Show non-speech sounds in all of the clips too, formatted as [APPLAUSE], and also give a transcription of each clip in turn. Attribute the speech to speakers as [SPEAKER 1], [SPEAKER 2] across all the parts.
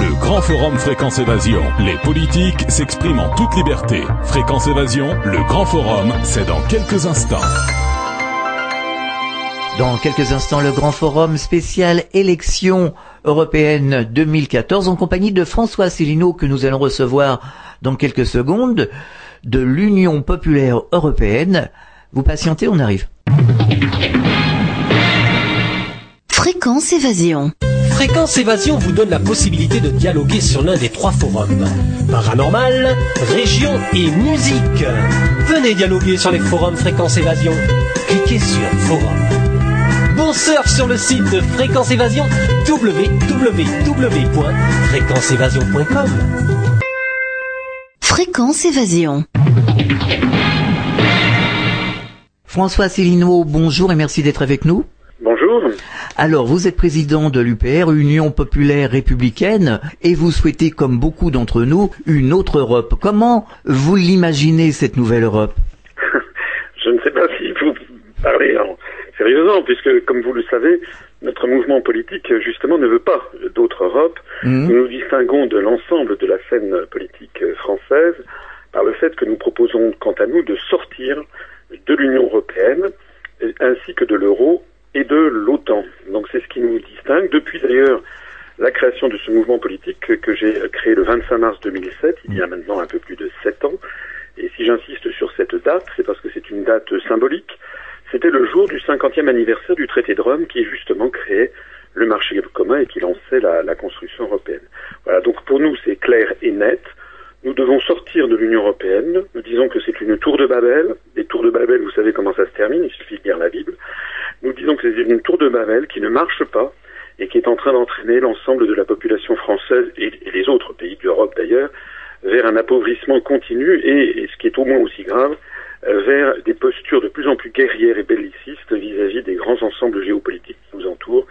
[SPEAKER 1] Le grand forum Fréquence Évasion. Les politiques s'expriment en toute liberté. Fréquence Évasion, le grand forum, c'est dans quelques instants.
[SPEAKER 2] Dans quelques instants, le grand forum spécial élection européenne 2014 en compagnie de François Célineau que nous allons recevoir dans quelques secondes de l'Union populaire européenne. Vous patientez, on arrive.
[SPEAKER 3] Fréquence Évasion.
[SPEAKER 4] Fréquence Évasion vous donne la possibilité de dialoguer sur l'un des trois forums. Paranormal, région et musique. Venez dialoguer sur les forums Fréquence Évasion. Cliquez sur Forum. Bon surf sur le site de Fréquence Évasion www.fréquenceévasion.com.
[SPEAKER 3] Fréquence Évasion.
[SPEAKER 2] François Célineau, bonjour et merci d'être avec nous.
[SPEAKER 5] Bonjour.
[SPEAKER 2] Alors, vous êtes président de l'UPR, Union populaire républicaine, et vous souhaitez, comme beaucoup d'entre nous, une autre Europe. Comment vous l'imaginez, cette nouvelle Europe? [LAUGHS]
[SPEAKER 5] Je ne sais pas si vous parlez en sérieusement, puisque, comme vous le savez, notre mouvement politique, justement, ne veut pas d'autre Europe. Nous nous distinguons de l'ensemble de la scène politique française par le fait que nous proposons, quant à nous, de sortir de l'Union européenne, ainsi que de l'euro et de l'OTAN. Donc c'est ce qui nous distingue. Depuis d'ailleurs la création de ce mouvement politique que, que j'ai créé le 25 mars 2007, il y a maintenant un peu plus de sept ans. Et si j'insiste sur cette date, c'est parce que c'est une date symbolique. C'était le jour du 50e anniversaire du traité de Rome qui justement créait le marché commun et qui lançait la, la construction européenne. Voilà, donc pour nous c'est clair et net. Nous devons sortir de l'Union européenne. Nous disons que c'est une tour de Babel. Des tours de Babel, vous savez comment ça se termine, il suffit de lire la Bible. Nous disons que c'est une tour de Babel qui ne marche pas et qui est en train d'entraîner l'ensemble de la population française et, les autres pays d'Europe d'ailleurs vers un appauvrissement continu et, et, ce qui est au moins aussi grave, euh, vers des postures de plus en plus guerrières et bellicistes vis-à-vis des grands ensembles géopolitiques qui nous entourent,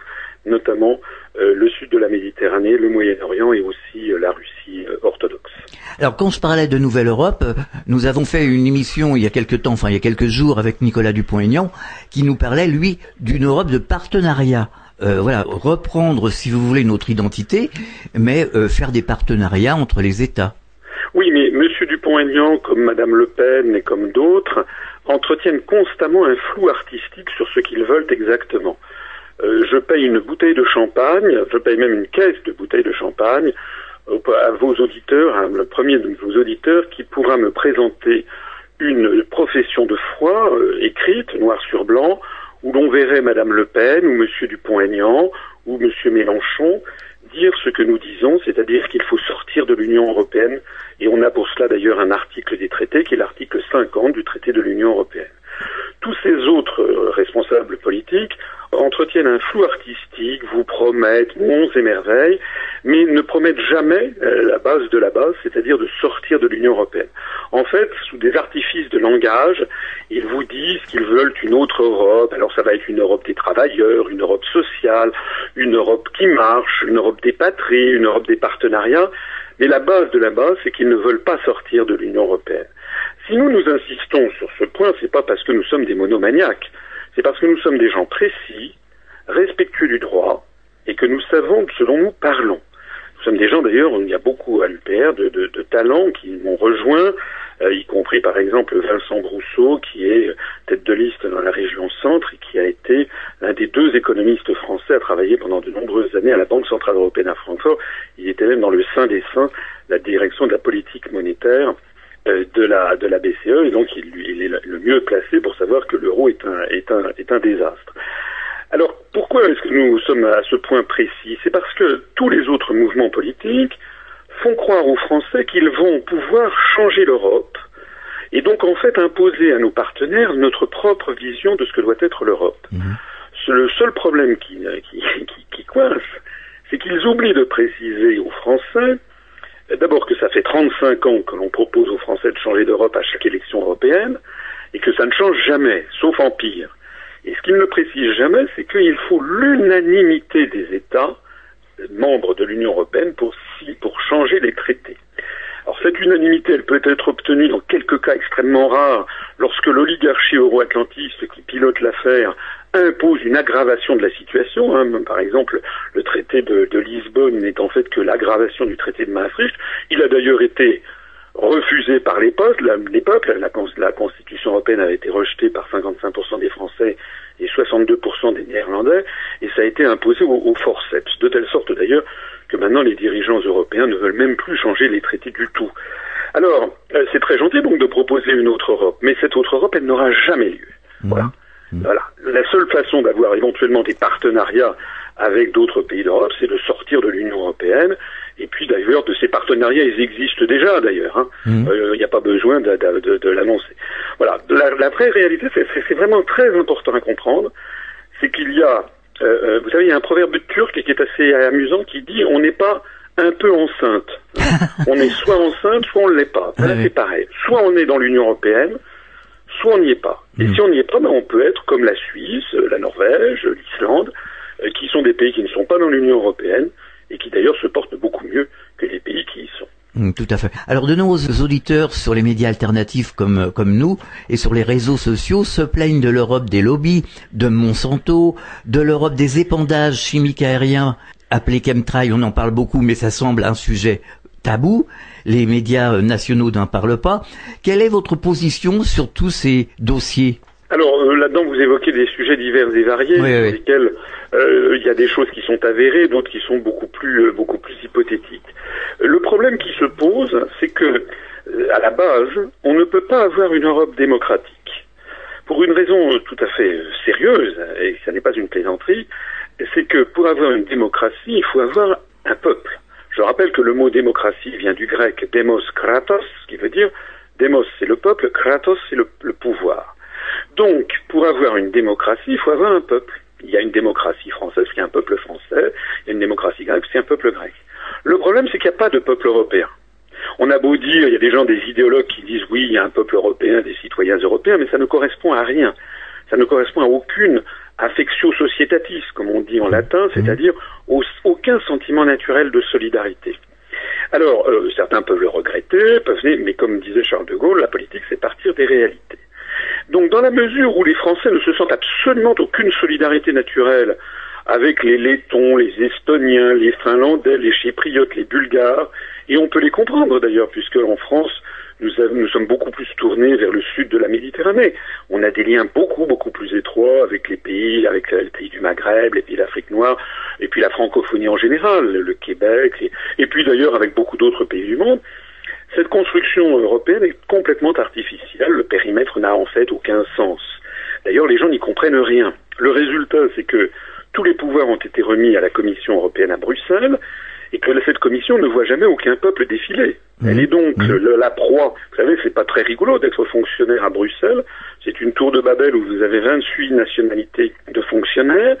[SPEAKER 5] notamment euh, le sud de la Méditerranée, le Moyen-Orient et aussi euh, la Russie euh, orthodoxe.
[SPEAKER 2] Alors, quand je parlais de Nouvelle Europe, euh, nous avons fait une émission il y a quelques temps, enfin il y a quelques jours, avec Nicolas Dupont-Aignan, qui nous parlait, lui, d'une Europe de partenariat. Euh, voilà, reprendre, si vous voulez, notre identité, mais euh, faire des partenariats entre les États.
[SPEAKER 5] Oui, mais Monsieur Dupont-Aignan, comme Madame Le Pen et comme d'autres, entretiennent constamment un flou artistique sur ce qu'ils veulent exactement. Euh, je paye une bouteille de champagne, je paye même une caisse de bouteilles de champagne euh, à vos auditeurs, à le premier de vos auditeurs qui pourra me présenter une profession de foi euh, écrite, noir sur blanc, où l'on verrait Madame Le Pen ou Monsieur Dupont-Aignan ou Monsieur Mélenchon dire ce que nous disons, c'est-à-dire qu'il faut sortir de l'Union européenne, et on a pour cela d'ailleurs un article des traités qui est l'article 50 du traité de l'Union européenne. Tous ces autres responsables politiques entretiennent un flou artistique, vous promettent monts et merveilles, mais ne promettent jamais euh, la base de la base, c'est-à-dire de sortir de l'Union européenne. En fait, sous des artifices de langage, ils vous disent qu'ils veulent une autre Europe. Alors ça va être une Europe des travailleurs, une Europe sociale, une Europe qui marche, une Europe des patries, une Europe des partenariats. Mais la base de la base, c'est qu'ils ne veulent pas sortir de l'Union européenne. Si nous nous insistons sur ce point, c'est pas parce que nous sommes des monomaniaques, c'est parce que nous sommes des gens précis, respectueux du droit, et que nous savons ce dont nous parlons. Nous sommes des gens d'ailleurs, il y a beaucoup à l'UPR de, de, talents qui m'ont rejoint, euh, y compris par exemple Vincent Brousseau, qui est tête de liste dans la région centre et qui a été l'un des deux économistes français à travailler pendant de nombreuses années à la Banque Centrale Européenne à Francfort. Il était même dans le sein des saints, la direction de la politique monétaire euh, de la de la BCE et donc il, il est le mieux placé pour savoir que l'euro est un est un est un désastre. Alors pourquoi est-ce que nous sommes à ce point précis? C'est parce que tous les autres mouvements politiques font croire aux Français qu'ils vont pouvoir changer l'Europe et donc en fait imposer à nos partenaires notre propre vision de ce que doit être l'Europe. Le seul problème qui, qui, qui, qui coince, c'est qu'ils oublient de préciser aux Français D'abord que ça fait 35 ans que l'on propose aux Français de changer d'Europe à chaque élection européenne et que ça ne change jamais, sauf en pire. Et ce qu'il ne précise jamais, c'est qu'il faut l'unanimité des États membres de l'Union européenne pour, pour changer les traités. Alors cette unanimité, elle peut être obtenue dans quelques cas extrêmement rares, lorsque l'oligarchie euro-atlantiste qui pilote l'affaire impose une aggravation de la situation. Hein. Par exemple, le traité de, Lisbonne n'est en fait que l'aggravation du traité de Maastricht. Il a d'ailleurs été refusé par l'époque. L'époque, la, la, Constitution européenne avait été rejetée par 55% des Français et 62% des Néerlandais, et ça a été imposé au, forceps, de telle sorte d'ailleurs que maintenant les dirigeants européens ne veulent même plus changer les traités du tout. Alors, euh, c'est très gentil donc de proposer une autre Europe, mais cette autre Europe, elle n'aura jamais lieu. Voilà. Voilà. La seule façon d'avoir éventuellement des partenariats avec d'autres pays d'Europe, c'est de sortir de l'Union européenne. Et puis d'ailleurs, de ces partenariats, ils existent déjà d'ailleurs. Il hein. n'y mmh. euh, a pas besoin de, de, de, l'annoncer. Voilà. La, la, vraie réalité, c'est vraiment très important à comprendre, c'est qu'il y a, euh, euh, vous savez, il y a un proverbe turc qui est assez amusant qui dit on n'est pas un peu enceinte. [LAUGHS] on est soit enceinte, soit on ne l'est pas. Ah c'est pareil. Soit on est dans l'Union européenne, soit on n'y est pas. Et hmm. si on n'y est pas, ben, on peut être comme la Suisse, la Norvège, l'Islande, euh, qui sont des pays qui ne sont pas dans l'Union européenne et qui d'ailleurs se portent beaucoup mieux que les pays qui y sont.
[SPEAKER 2] Hmm, tout à fait. Alors de nombreux auditeurs sur les médias alternatifs comme comme nous et sur les réseaux sociaux se plaignent de l'Europe des lobbies, de Monsanto, de l'Europe des épandages chimiques aériens appelés chemtrail. On en parle beaucoup, mais ça semble un sujet tabou. Les médias nationaux n'en parlent pas. Quelle est votre position sur tous ces dossiers?
[SPEAKER 5] Alors euh, là-dedans, vous évoquez des sujets divers et variés, dans lesquels euh, il y a des choses qui sont avérées, d'autres qui sont beaucoup plus, euh, beaucoup plus hypothétiques. Le problème qui se pose, c'est que, à la base, on ne peut pas avoir une Europe démocratique. Pour une raison tout à fait sérieuse, et ce n'est pas une plaisanterie, c'est que pour avoir une démocratie, il faut avoir un peuple. Je rappelle que le mot démocratie vient du grec demos kratos, qui veut dire demos c'est le peuple, kratos c'est le, pouvoir. Donc, pour avoir une démocratie, il faut avoir un peuple. Il y a une démocratie française, qui est un peuple français, il y a une démocratie grecque, c'est un peuple grec. Le problème, c'est qu'il n'y a pas de peuple européen. On a beau dire, il y a des gens, des idéologues qui disent oui, il y a un peuple européen, des citoyens européens, mais ça ne correspond à rien. Ça ne correspond à aucune affectio societatis, comme on dit en latin, c'est-à-dire aucun sentiment naturel de solidarité. Alors, euh, certains peuvent le regretter, peuvent, mais comme disait Charles de Gaulle, la politique, c'est partir des réalités. Donc, dans la mesure où les Français ne se sentent absolument aucune solidarité naturelle avec les Lettons, les Estoniens, les Finlandais, les Chypriotes, les Bulgares, et on peut les comprendre d'ailleurs, puisque en France, nous, sommes beaucoup plus tournés vers le sud de la Méditerranée. On a des liens beaucoup, beaucoup plus étroits avec les pays, avec les pays du Maghreb, les pays d'Afrique noire, et puis la francophonie en général, le Québec, et, puis d'ailleurs avec beaucoup d'autres pays du monde. Cette construction européenne est complètement artificielle. Le périmètre n'a en fait aucun sens. D'ailleurs, les gens n'y comprennent rien. Le résultat, c'est que tous les pouvoirs ont été remis à la Commission européenne à Bruxelles et que cette commission ne voit jamais aucun peuple défiler. Mmh. Elle est donc mmh. la proie. Vous savez, c'est pas très rigolo d'être fonctionnaire à Bruxelles. C'est une tour de Babel où vous avez 28 nationalités de fonctionnaires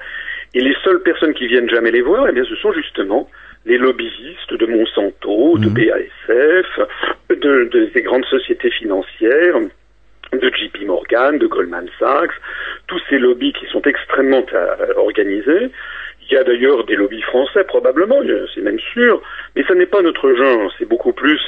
[SPEAKER 5] et les seules personnes qui viennent jamais les voir, eh bien, ce sont justement les lobbyistes de Monsanto, de mmh. BASF, de, des grandes sociétés financières, de JP Morgan, de Goldman Sachs, tous ces lobbies qui sont extrêmement euh, organisés il y a d'ailleurs des lobbies français, probablement, c'est même sûr, mais ça n'est pas notre genre, c'est beaucoup plus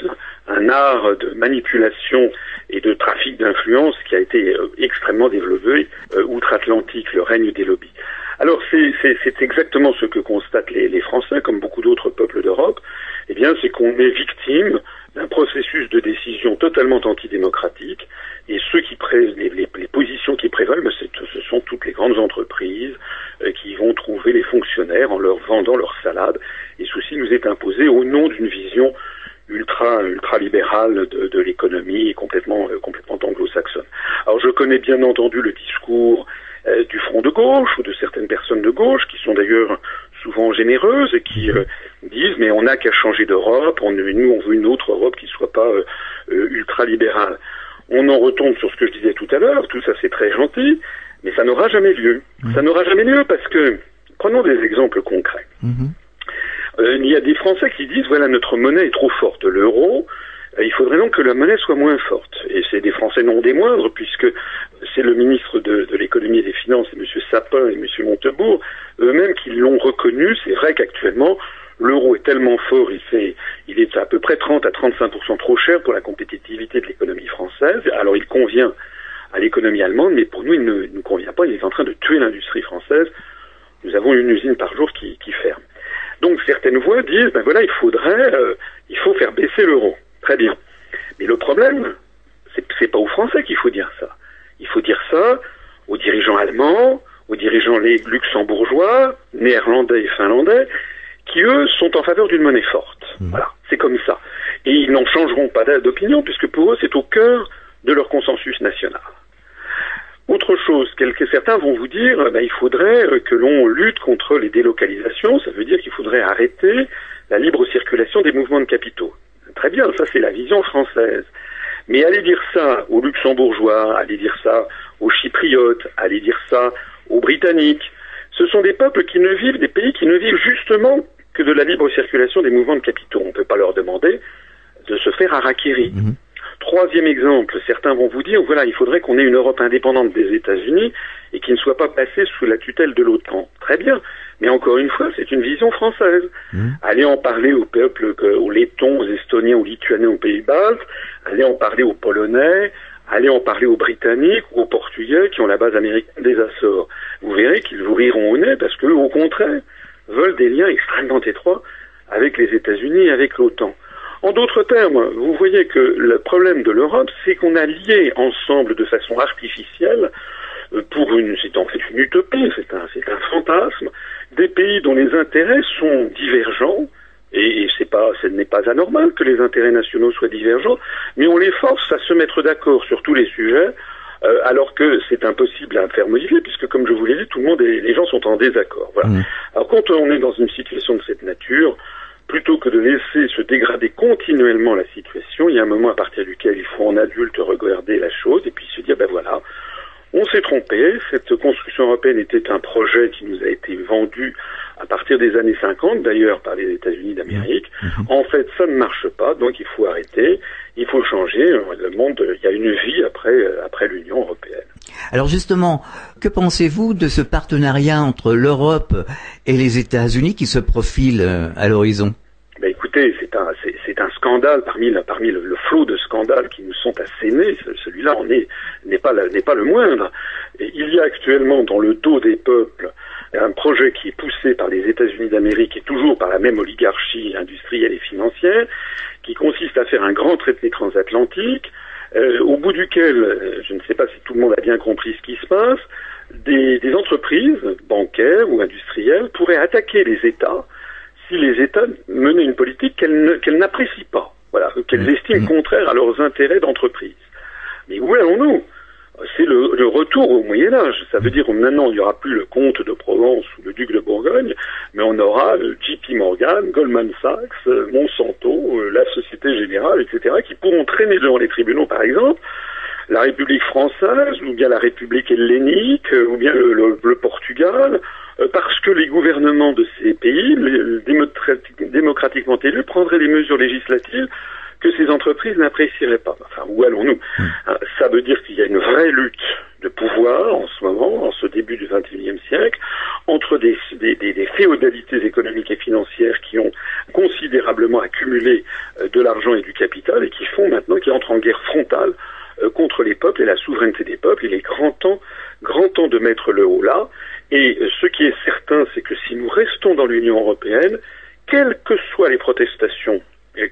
[SPEAKER 5] un art de manipulation et de trafic d'influence qui a été euh, extrêmement développé euh, outre-Atlantique, le règne des lobbies. Alors c'est exactement ce que constatent les, les Français, comme beaucoup d'autres peuples d'Europe, eh bien c'est qu'on est victime d'un processus de décision totalement antidémocratique et ceux qui les, les, les, positions qui prévalent, ben, ce sont toutes les grandes entreprises euh, qui vont trouver les fonctionnaires en leur vendant leur salade. Et ceci nous est imposé au nom d'une vision ultra ultra libérale de, de l'économie et complètement euh, complètement anglo-saxonne. Alors je connais bien entendu le discours euh, du front de gauche ou de certaines personnes de gauche qui sont d'ailleurs souvent généreuses et qui disent mais on n'a qu'à changer d'Europe, on, nous on veut une autre Europe qui soit pas ultra libérale on en retombe sur ce que je disais tout à l'heure, tout ça c'est très gentil, mais ça n'aura jamais lieu. Mmh. Ça n'aura jamais lieu parce que, prenons des exemples concrets. Mmh. Euh, il y a des Français qui disent, voilà, notre monnaie est trop forte, l'euro, euh, il faudrait donc que la monnaie soit moins forte. Et c'est des Français non des moindres, puisque c'est le ministre de, l'économie et des finances, M. Sapin et M. Montebourg, eux-mêmes qui l'ont reconnu. C'est vrai qu'actuellement, l'euro est tellement fort, il, fait, il est à peu près 30 à 35% trop cher pour la compétitivité de l'économie française. Alors il convient à l'économie allemande, mais pour nous, il ne nous convient pas. Il est en train de tuer l'industrie française. Nous avons une usine par jour qui, qui ferme. Donc certaines voix disent, ben voilà, il faudrait, euh, il faut faire baisser l'euro. Très bien. Mais le problème, c'est c'est pas aux Français qu'il faut dire ça. Il faut dire ça aux dirigeants allemands, aux dirigeants luxembourgeois, néerlandais et finlandais, qui eux sont en faveur d'une monnaie forte. Voilà, c'est comme ça. Et ils n'en changeront pas d'opinion puisque pour eux c'est au cœur de leur consensus national. Autre chose, certains vont vous dire, ben, il faudrait euh, que l'on lutte contre les délocalisations, ça veut dire qu'il faudrait arrêter la libre circulation des mouvements de capitaux. Très bien, ça c'est la vision française. Mais aller dire ça aux luxembourgeois, aller dire ça aux chypriotes, aller dire ça aux britanniques, ce sont des peuples qui ne vivent, des pays qui ne vivent justement que de la libre circulation des mouvements de capitaux. On ne peut pas leur demander de se faire harakiri. Troisième exemple, certains vont vous dire, voilà, il faudrait qu'on ait une Europe indépendante des États-Unis et qui ne soit pas passée sous la tutelle de l'OTAN. Très bien, mais encore une fois, c'est une vision française. Allez en parler aux peuples, euh, aux Lettons, aux Estoniens, aux Lituaniens, aux Pays-Baltes, allez en parler aux Polonais, allez en parler aux Britanniques ou aux Portugais qui ont la base américaine des Açores. Vous verrez qu'ils vous riront au nez parce qu'eux, au contraire, veulent des liens extrêmement étroits avec les États-Unis et avec l'OTAN. En d'autres termes, vous voyez que le problème de l'Europe, c'est qu'on a lié ensemble de façon artificielle, euh, pour une, c'est en fait une utopie, c'est un, c'est un fantasme, des pays dont les intérêts sont divergents, et, c'est pas, ce n'est pas anormal que les intérêts nationaux soient divergents, mais on les force à se mettre d'accord sur tous les sujets, euh, alors que c'est impossible à faire modifier, puisque comme je vous l'ai dit, tout le monde, est- les gens sont en désaccord. Voilà. Alors quand on est dans une situation de cette nature, plutôt que de laisser se dégrader continuellement la situation, il y a un moment à partir duquel il faut en adulte regarder la chose et puis se dire, ben voilà, on s'est trompé, cette construction européenne était un projet qui nous a été vendu à partir des années 50, d'ailleurs par les États-Unis d'Amérique. En fait, ça ne marche pas, donc il faut arrêter, il faut changer. Le monde, il y a une vie après, après l'Union européenne.
[SPEAKER 2] Alors justement, que pensez-vous de ce partenariat entre l'Europe et les États-Unis qui se profile euh, à l'horizon?
[SPEAKER 5] Ben écoutez, c'est un, c'est, c'est un scandale parmi, le, flot de scandales qui nous sont assénés. Ce- Celui-là n'est pas, le moindre. Il y a actuellement dans le dos des peuples un projet qui est poussé par les États-Unis d'Amérique et toujours par la même oligarchie industrielle et financière, qui consiste à faire un grand traité transatlantique, euh, au bout duquel, euh, je ne sais pas si tout le monde a bien compris ce qui se passe, des entreprises bancaires ou industrielles pourraient attaquer les États si les États menaient une politique qu'elles n'apprécient pas, voilà, qu'elles estiment contraire à leurs intérêts d'entreprise. Mais où allons-nous? C'est le, le retour au Moyen Âge. Ça veut dire que maintenant il n'y aura plus le comte de Provence ou le duc de Bourgogne, mais on aura le JP Morgan, Goldman Sachs, euh, Monsanto, euh, la Société Générale, etc., qui pourront traîner devant les tribunaux, par exemple, la République française, ou bien la République hellénique, euh, ou bien le, le- le Portugal, euh, parce que les gouvernements de ces pays, les- démocrati- démocratiquement élus, prendraient des mesures législatives que ces entreprises n'apprécieraient pas. Enfin, où allons-nous Hein, Ça veut dire qu'il y a une vraie lutte de pouvoir en ce moment, en ce début du XXIe siècle, entre des, des, des- des féodalités économiques et financières qui ont considérablement accumulé euh, de l'argent et du capital et qui font maintenant, qui entrent en guerre frontale euh, contre les peuples et la souveraineté des peuples. Il est grand temps, grand temps de mettre le haut là. Et ce qui est certain, c'est que si nous restons dans l'Union européenne, quelles que soient les protestations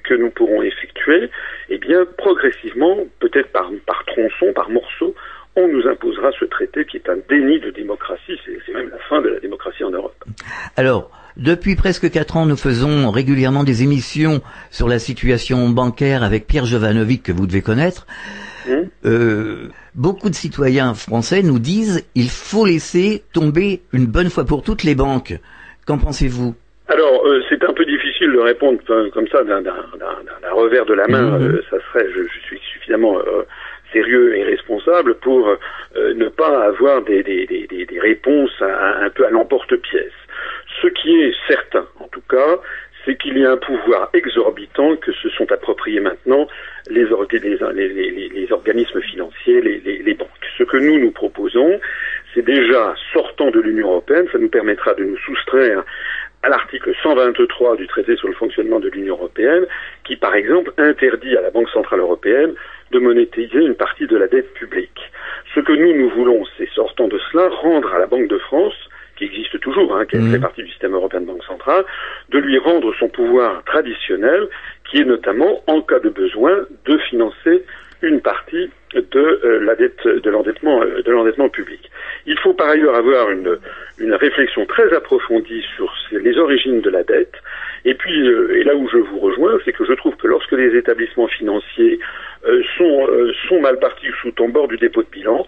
[SPEAKER 5] que nous pourrons effectuer, eh bien, progressivement, peut-être par, par tronçon, par morceau, on nous imposera ce traité qui est un déni de démocratie. C'est c'est même la fin de la démocratie en Europe.
[SPEAKER 2] Alors, depuis presque quatre ans, nous faisons régulièrement des émissions sur la situation bancaire avec Pierre Jovanovic, que vous devez connaître. Euh, beaucoup de citoyens français nous disent il faut laisser tomber une bonne fois pour toutes les banques. Qu'en pensez-vous?
[SPEAKER 5] Alors, euh, c'est un peu difficile de répondre comme ça d'un revers de la main.
[SPEAKER 2] Mhm.
[SPEAKER 5] Euh, ça serait, je, je suis suffisamment sérieux et responsable pour ne pas avoir des, des, des, des- des réponses à- un peu à l'emporte-pièce. Ce qui est certain, en tout cas, c'est qu'il y a un pouvoir exorbitant que se sont appropriés maintenant les, orga- les, les- les- les organismes financiers, les, banques. Ce que nous nous proposons, c'est déjà sortant de l'Union européenne, ça nous permettra de nous soustraire à l'article 123 du traité sur le fonctionnement de l'Union européenne, qui par exemple interdit à la Banque centrale européenne de monétiser une partie de la dette publique. Ce que nous, nous voulons, c'est, sortant de cela, rendre à la Banque de France, qui existe toujours, hein, qui fait partie du système européen de banque centrale, de lui rendre son pouvoir traditionnel, qui est notamment, en cas de besoin, de financer une partie de euh, de l'endettement, euh, de l'endettement public. Il faut par ailleurs avoir une, réflexion très approfondie sur les origines de la dette. Et puis, euh, et là où je vous rejoins, c'est que je trouve que lorsque les établissements financiers sont, sont mal partis ou sont en bord du dépôt de bilan,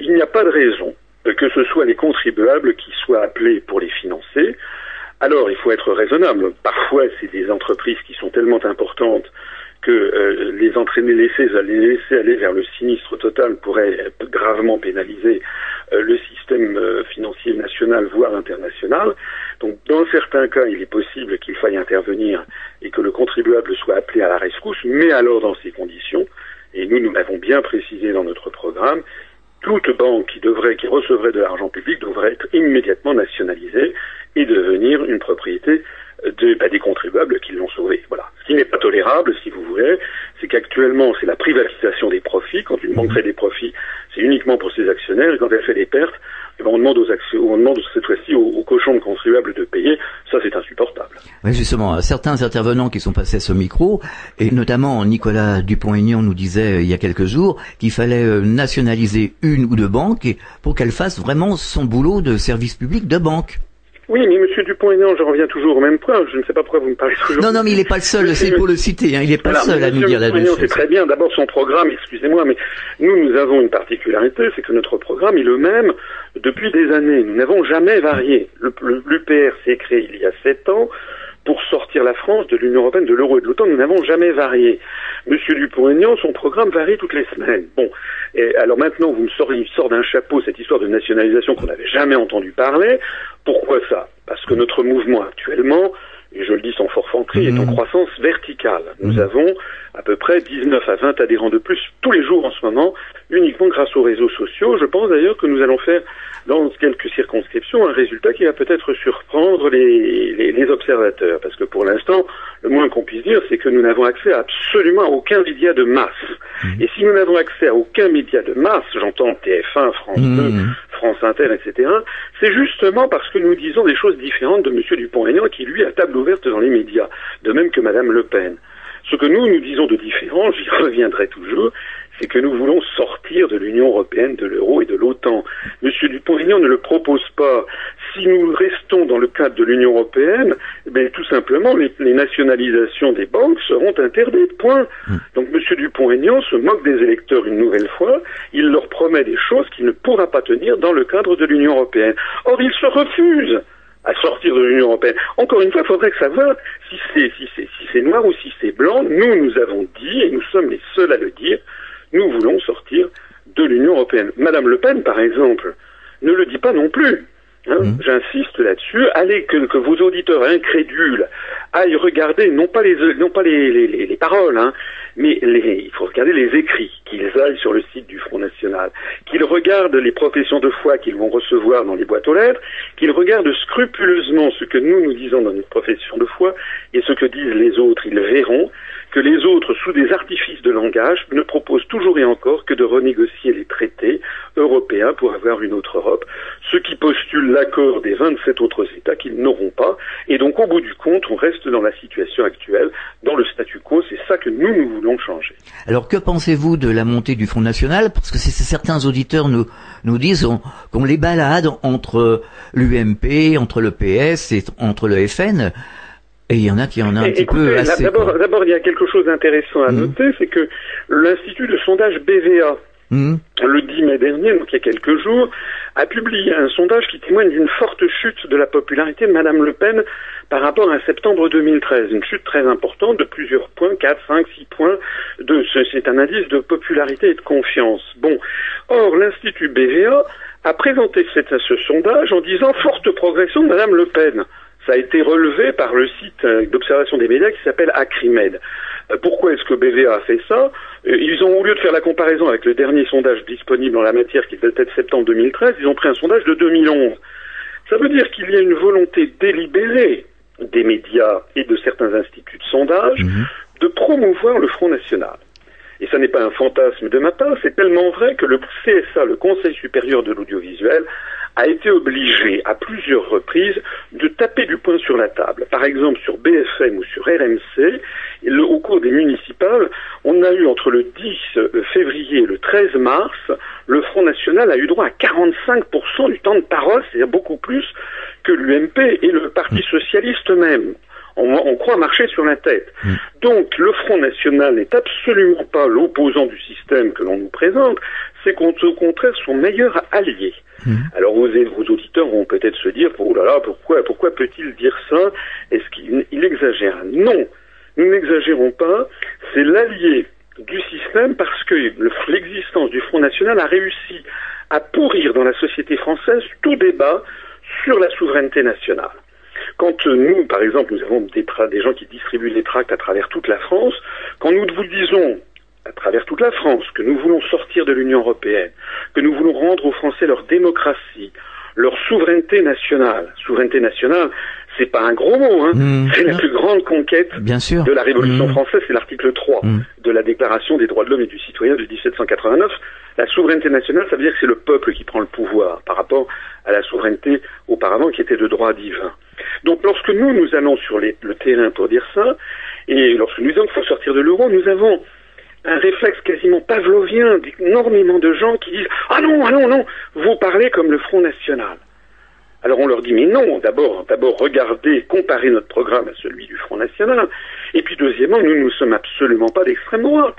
[SPEAKER 5] il n'y a pas de raison que ce soit les contribuables qui soient appelés pour les financer. Alors, il faut être raisonnable. Parfois, c'est des entreprises qui sont tellement importantes que euh, les entraîner, laisser, les laisser aller vers le sinistre total pourrait gravement pénaliser euh, le système euh, financier national, voire international. Donc, dans certains cas, il est possible qu'il faille intervenir et que le contribuable soit appelé à la rescousse, mais alors dans ces conditions, et nous, nous l'avons bien précisé dans notre programme, toute banque qui devrait, qui recevrait de l'argent public devrait être immédiatement nationalisée et devenir une propriété de, bah, des contribuables qui l'ont sauvé. Voilà. Ce qui n'est pas tolérable, si vous voulez, c'est qu'actuellement, c'est la privatisation des profits. Quand une banque fait des profits, c'est uniquement pour ses actionnaires, et quand elle fait des pertes, eh ben, on demande aux actions, on demande cette fois-ci aux, aux cochons de contribuables de payer. Ça, c'est insupportable.
[SPEAKER 2] Oui, justement, certains intervenants qui sont passés à ce micro, et notamment Nicolas Dupont-Aignan nous disait euh, il y a quelques jours qu'il fallait euh, nationaliser une ou deux banques pour qu'elles fassent vraiment son boulot de service public de banque.
[SPEAKER 5] Oui, mais Monsieur Dupont-Aignan, je reviens toujours au même point. Je ne sais pas pourquoi vous me parlez toujours.
[SPEAKER 2] Non, non, mais il n'est pas le seul, c'est pour le citer, hein, il n'est pas
[SPEAKER 5] Voilà,
[SPEAKER 2] le seul à nous dire là-dessus.
[SPEAKER 5] C'est très bien. D'abord, son programme, excusez-moi, mais nous, nous avons une particularité, c'est que notre programme est le même depuis des années. Nous n'avons jamais varié. L'UPR s'est créé il y a sept ans pour sortir la France de l'Union européenne, de l'euro et de l'OTAN. Nous n'avons jamais varié. Monsieur Dupont-Aignan, son programme varie toutes les semaines. Bon. Et alors maintenant, vous me sortez, il sort d'un chapeau cette histoire de nationalisation qu'on n'avait jamais entendu parler. Pourquoi ça? Parce que notre mouvement actuellement, et je le dis sans forfanterie, est en
[SPEAKER 2] Mhm.
[SPEAKER 5] croissance verticale. Nous
[SPEAKER 2] Mhm.
[SPEAKER 5] avons à peu près 19 à 20 adhérents de plus tous les jours en ce moment, uniquement grâce aux réseaux sociaux. Je pense d'ailleurs que nous allons faire dans quelques circonscriptions un résultat qui va peut-être surprendre les, les- les observateurs. Parce que pour l'instant, le moins qu'on puisse dire, c'est que nous n'avons accès à absolument aucun média de masse. Et si nous n'avons accès à aucun média de masse, j'entends TF1, France 2,
[SPEAKER 2] Mmh.
[SPEAKER 5] France Inter, etc., c'est justement parce que nous disons des choses différentes de M. Dupont-Aignan qui, lui, a table ouverte dans les médias, de même que Mme Le Pen. Ce que nous, nous disons de différent, j'y [LAUGHS] reviendrai toujours, c'est que nous voulons sortir de l'Union européenne, de l'euro et de l'OTAN. M. Dupont-Aignan ne le propose pas. Si nous restons dans le cadre de l'Union européenne, eh bien, tout simplement, les, les nationalisations des banques seront interdites, point. Donc M. Dupont-Aignan se moque des électeurs une nouvelle fois, il leur promet des choses qu'il ne pourra pas tenir dans le cadre de l'Union européenne. Or, il se refuse à sortir de l'Union européenne. Encore une fois, il faudrait savoir si c'est si c'est si c'est noir ou si c'est blanc. Nous, nous avons dit, et nous sommes les seuls à le dire, nous voulons sortir de l'Union européenne. Madame Le Pen, par exemple, ne le dit pas non plus. Hein, J'insiste là-dessus. Allez que, que vos auditeurs incrédules aillent regarder non pas les non pas les, les, les- les paroles, hein, mais les, il faut regarder les écrits, qu'ils aillent sur le site du Front National, qu'ils regardent les professions de foi qu'ils vont recevoir dans les boîtes aux lettres, qu'ils regardent scrupuleusement ce que nous nous disons dans notre profession de foi et ce que disent les autres. Ils verront que les autres, sous des artifices de langage, ne proposent toujours et encore que de renégocier les traités européens pour avoir une autre Europe, ce qui postule l'accord des 27 autres États qu'ils n'auront pas. Et donc, au bout du compte, on reste dans la situation actuelle, dans le statu quo. C'est ça que nous, nous voulons changer.
[SPEAKER 2] Alors que pensez-vous de la montée du Front National? Parce que certains auditeurs nous disent on- qu'on les balade entre l'UMP, entre le PS et entre le FN. Et il y en a qui en a un
[SPEAKER 5] Et
[SPEAKER 2] petit
[SPEAKER 5] écoutez,
[SPEAKER 2] peu assez.
[SPEAKER 5] D'abord, il y a quelque chose d'intéressant à
[SPEAKER 2] Mhm.
[SPEAKER 5] noter, c'est que l'Institut de sondage BVA,
[SPEAKER 2] Hmm
[SPEAKER 5] le 10 mai dernier, donc il y a quelques jours, a publié un sondage qui témoigne d'une forte chute de la popularité de Madame Le Pen par rapport à septembre 2013. Une chute très importante de plusieurs points, 4, 5, 6 points. De, ce- c'est un indice de popularité et de confiance. Bon. Or, l'Institut BVA a présenté ce sondage en disant forte progression de Madame Le Pen. Ça a été relevé par le site euh, d'observation des médias qui s'appelle Acrimed. Euh, Pourquoi est-ce que BVA a fait ça? Euh, Ils ont, au lieu de faire la comparaison avec le dernier sondage disponible en la matière, qui datait de septembre 2013, ils ont pris un sondage de 2011. Ça veut dire qu'il y a une volonté délibérée des médias et de certains instituts de sondage
[SPEAKER 2] Mhm.
[SPEAKER 5] de promouvoir le Front National. Et ça n'est pas un fantasme de ma part, c'est tellement vrai que le CSA, le Conseil supérieur de l'audiovisuel, a été obligé à plusieurs reprises de taper du poing sur la table. Par exemple, sur BFM ou sur RMC, le- au cours des municipales, on a eu entre le 10 février et le 13 mars, le Front National a eu droit à 45% du temps de parole, c'est-à-dire beaucoup plus que l'UMP et le Parti Socialiste même. On, on croit marcher sur la tête. Donc le Front National n'est absolument pas l'opposant du système que l'on nous présente, c'est au contraire son meilleur allié. Alors vos, vos auditeurs vont peut-être se dire, oh là là, pourquoi, pourquoi peut-il dire ça? Est-ce qu'il il exagère? Non, nous n'exagérons pas, c'est l'allié du système parce que le- l'existence du Front National a réussi à pourrir dans la société française tout débat sur la souveraineté nationale. Quand euh, nous, par exemple, nous avons des, gens qui distribuent les tracts à travers toute la France, quand nous vous disons à travers toute la France que nous voulons sortir de l'Union européenne, que nous voulons rendre aux Français leur démocratie, leur souveraineté nationale. Souveraineté nationale, c'est pas un gros mot, hein.
[SPEAKER 2] Mmh.
[SPEAKER 5] c'est la plus grande conquête
[SPEAKER 2] Bien sûr.
[SPEAKER 5] de la Révolution
[SPEAKER 2] Mmh.
[SPEAKER 5] française, c'est l'article 3
[SPEAKER 2] Mm.
[SPEAKER 5] de la Déclaration des droits de l'homme et du citoyen de 1789. La souveraineté nationale, ça veut dire que c'est le peuple qui prend le pouvoir par rapport à la souveraineté auparavant qui était de droit divin. Donc lorsque nous, nous allons sur les- le terrain pour dire ça, et lorsque nous disons qu'il faut sortir de l'euro, nous avons un réflexe quasiment pavlovien d'énormément de gens qui disent « Ah non, ah non, non, vous parlez comme le Front National ». Alors on leur dit mais non, d'abord, d'abord regardez, comparez notre programme à celui du Front National. Et puis deuxièmement, nous ne sommes absolument pas d'extrême droite.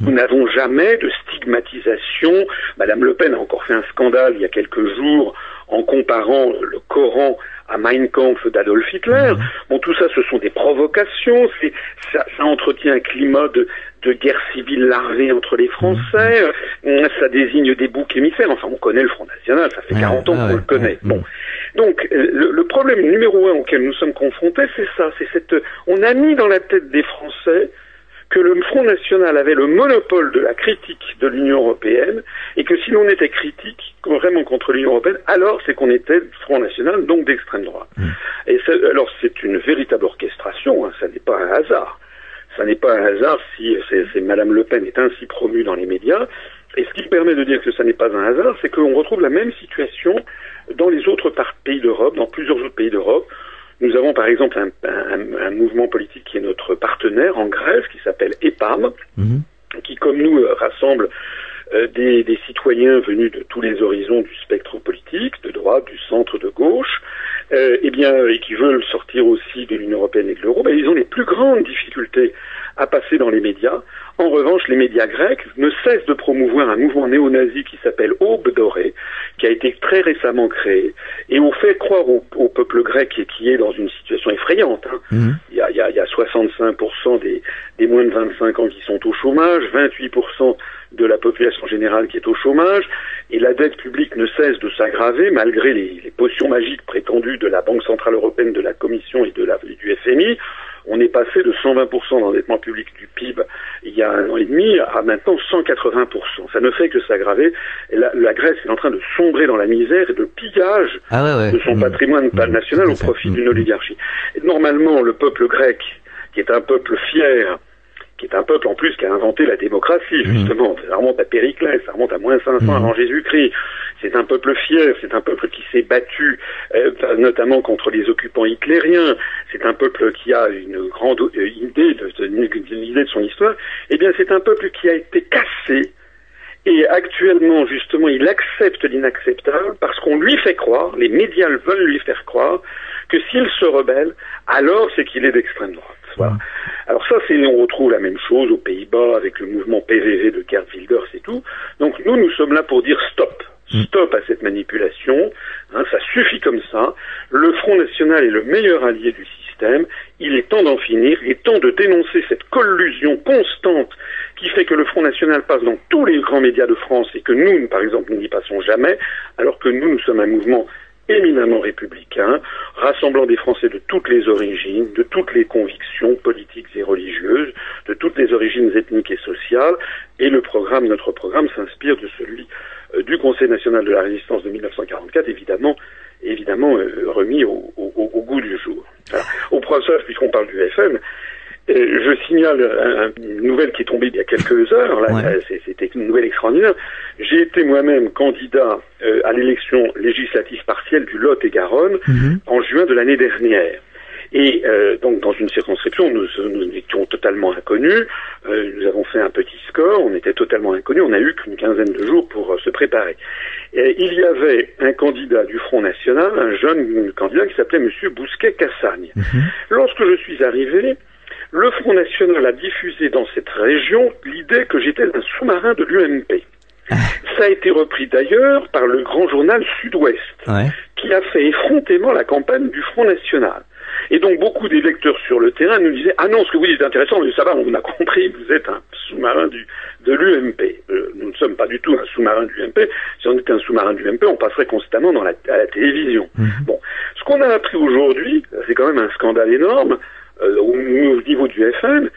[SPEAKER 5] Nous n'avons jamais de stigmatisation. Madame Le Pen a encore fait un scandale il y a quelques jours en comparant le Coran à Mein Kampf d'Adolf Hitler. Bon, tout ça, ce sont des provocations. C'est, ça, ça entretient un climat de, de guerre civile larvée entre les Français. Euh, Ça désigne des boucs émissaires. Enfin, on connaît le Front National. Ça fait
[SPEAKER 2] Ouais,
[SPEAKER 5] 40 ans qu'on
[SPEAKER 2] ouais,
[SPEAKER 5] le connaît.
[SPEAKER 2] ouais,
[SPEAKER 5] Bon. Donc, euh, le, le problème numéro un auquel nous sommes confrontés, c'est ça. C'est cette. On a mis dans la tête des Français que le Front National avait le monopole de la critique de l'Union européenne et que si l'on était critique vraiment contre l'Union européenne, alors c'est qu'on était Front National, donc d'extrême droite. Et ça- alors c'est une véritable orchestration, hein, ça n'est pas un hasard. Ça n'est pas un hasard si c'est, c'est Madame Le Pen est ainsi promue dans les médias. Et ce qui permet de dire que ça n'est pas un hasard, c'est qu'on retrouve la même situation dans les autres pays d'Europe, dans plusieurs autres pays d'Europe. Nous avons par exemple un, un- un mouvement politique qui est notre partenaire en Grèce, qui s'appelle EPAM,
[SPEAKER 2] Mhm.
[SPEAKER 5] qui comme nous euh, rassemble des, des citoyens venus de tous les horizons du spectre politique, de droite, du centre, de gauche, euh, et bien et qui veulent sortir aussi de l'Union européenne et de l'euro, ben, ils ont les plus grandes difficultés à passer dans les médias. En revanche, les médias grecs ne cessent de promouvoir un mouvement néo-nazi qui s'appelle Aube dorée, qui a été très récemment créé, et on fait croire au, peuple grec qui est dans une situation effrayante. hein.
[SPEAKER 2] Mhm.
[SPEAKER 5] Il y a, il y a- il y a 65% des, moins de 25 ans qui sont au chômage, 28% de la population générale qui est au chômage, et la dette publique ne cesse de s'aggraver malgré les, potions magiques prétendues de la Banque Centrale Européenne, de la Commission et du FMI. On est passé de 120% d'endettement public du PIB il y a un an et demi à maintenant 180%. Ça ne fait que s'aggraver. La, la Grèce est en train de sombrer dans la misère et de pillage
[SPEAKER 2] Ah ouais, ouais.
[SPEAKER 5] de son
[SPEAKER 2] Mhm.
[SPEAKER 5] patrimoine
[SPEAKER 2] Mhm.
[SPEAKER 5] national au
[SPEAKER 2] fait.
[SPEAKER 5] profit d'une oligarchie. Et normalement, le peuple grec, qui est un peuple fier, qui est un peuple en plus qui a inventé la démocratie,
[SPEAKER 2] Mhm.
[SPEAKER 5] justement, ça remonte à Périclès, ça remonte à moins 500 avant Jésus-Christ, c'est un peuple fier, c'est un peuple qui s'est battu, euh, notamment contre les occupants hitlériens, c'est un peuple qui a une grande euh, idée de, de- une idée de son histoire, eh bien c'est un peuple qui a été cassé. Et actuellement, justement, il accepte l'inacceptable parce qu'on lui fait croire, les médias veulent lui faire croire, que s'il se rebelle, alors c'est qu'il est d'extrême droite. Voilà. Alors ça, c'est, on retrouve la même chose aux Pays-Bas avec le mouvement PVV de Gerd Wilders et tout. Donc nous, nous sommes là pour dire stop. Stop à cette manipulation. Hein, ça suffit comme ça. Le Front National est le meilleur allié du système. Il est temps d'en finir. Il est temps de dénoncer cette collusion constante qui fait que le Front National passe dans tous les grands médias de France et que nous, par exemple, nous n'y passons jamais, alors que nous, nous sommes un mouvement éminemment républicain, rassemblant des Français de toutes les origines, de toutes les convictions politiques et religieuses, de toutes les origines ethniques et sociales, et le programme, notre programme s'inspire de celui euh, du Conseil national de la résistance de 1944, évidemment, évidemment euh, remis au, au- au goût du jour. Voilà. Au passage, puisqu'on parle du FN, je signale une nouvelle qui est tombée il y a quelques heures, là, c'était une nouvelle extraordinaire. J'ai été moi-même candidat euh, à l'élection législative partielle du Lot et Garonne mhm. en juin de l'année dernière. Et euh, donc dans une circonscription, nous, nous étions totalement inconnus. Euh, nous avons fait un petit score, on était totalement inconnus. On n'a eu qu'une quinzaine de jours pour euh, se préparer. Et il y avait un candidat du Front National, un jeune candidat qui s'appelait Monsieur Bousquet-Cassagne. Mhm. Lorsque je suis arrivé, le Front National a diffusé dans cette région l'idée que j'étais un sous-marin de l'UMP. [LAUGHS] Ça a été repris d'ailleurs par le grand journal Sud-Ouest, qui a fait effrontément la campagne du Front National. Et donc beaucoup d'électeurs sur le terrain nous disaient Ah non, ce que vous dites est intéressant, mais ça va, on a compris, vous êtes un sous-marin de l'UMP. Euh, nous ne sommes pas du tout un sous-marin de l'UMP. Si on était un sous-marin de l'UMP, on passerait constamment dans la, à la télévision. Mhm. Bon, ce qu'on a appris aujourd'hui, c'est quand même un scandale énorme, euh, au, niveau du FN,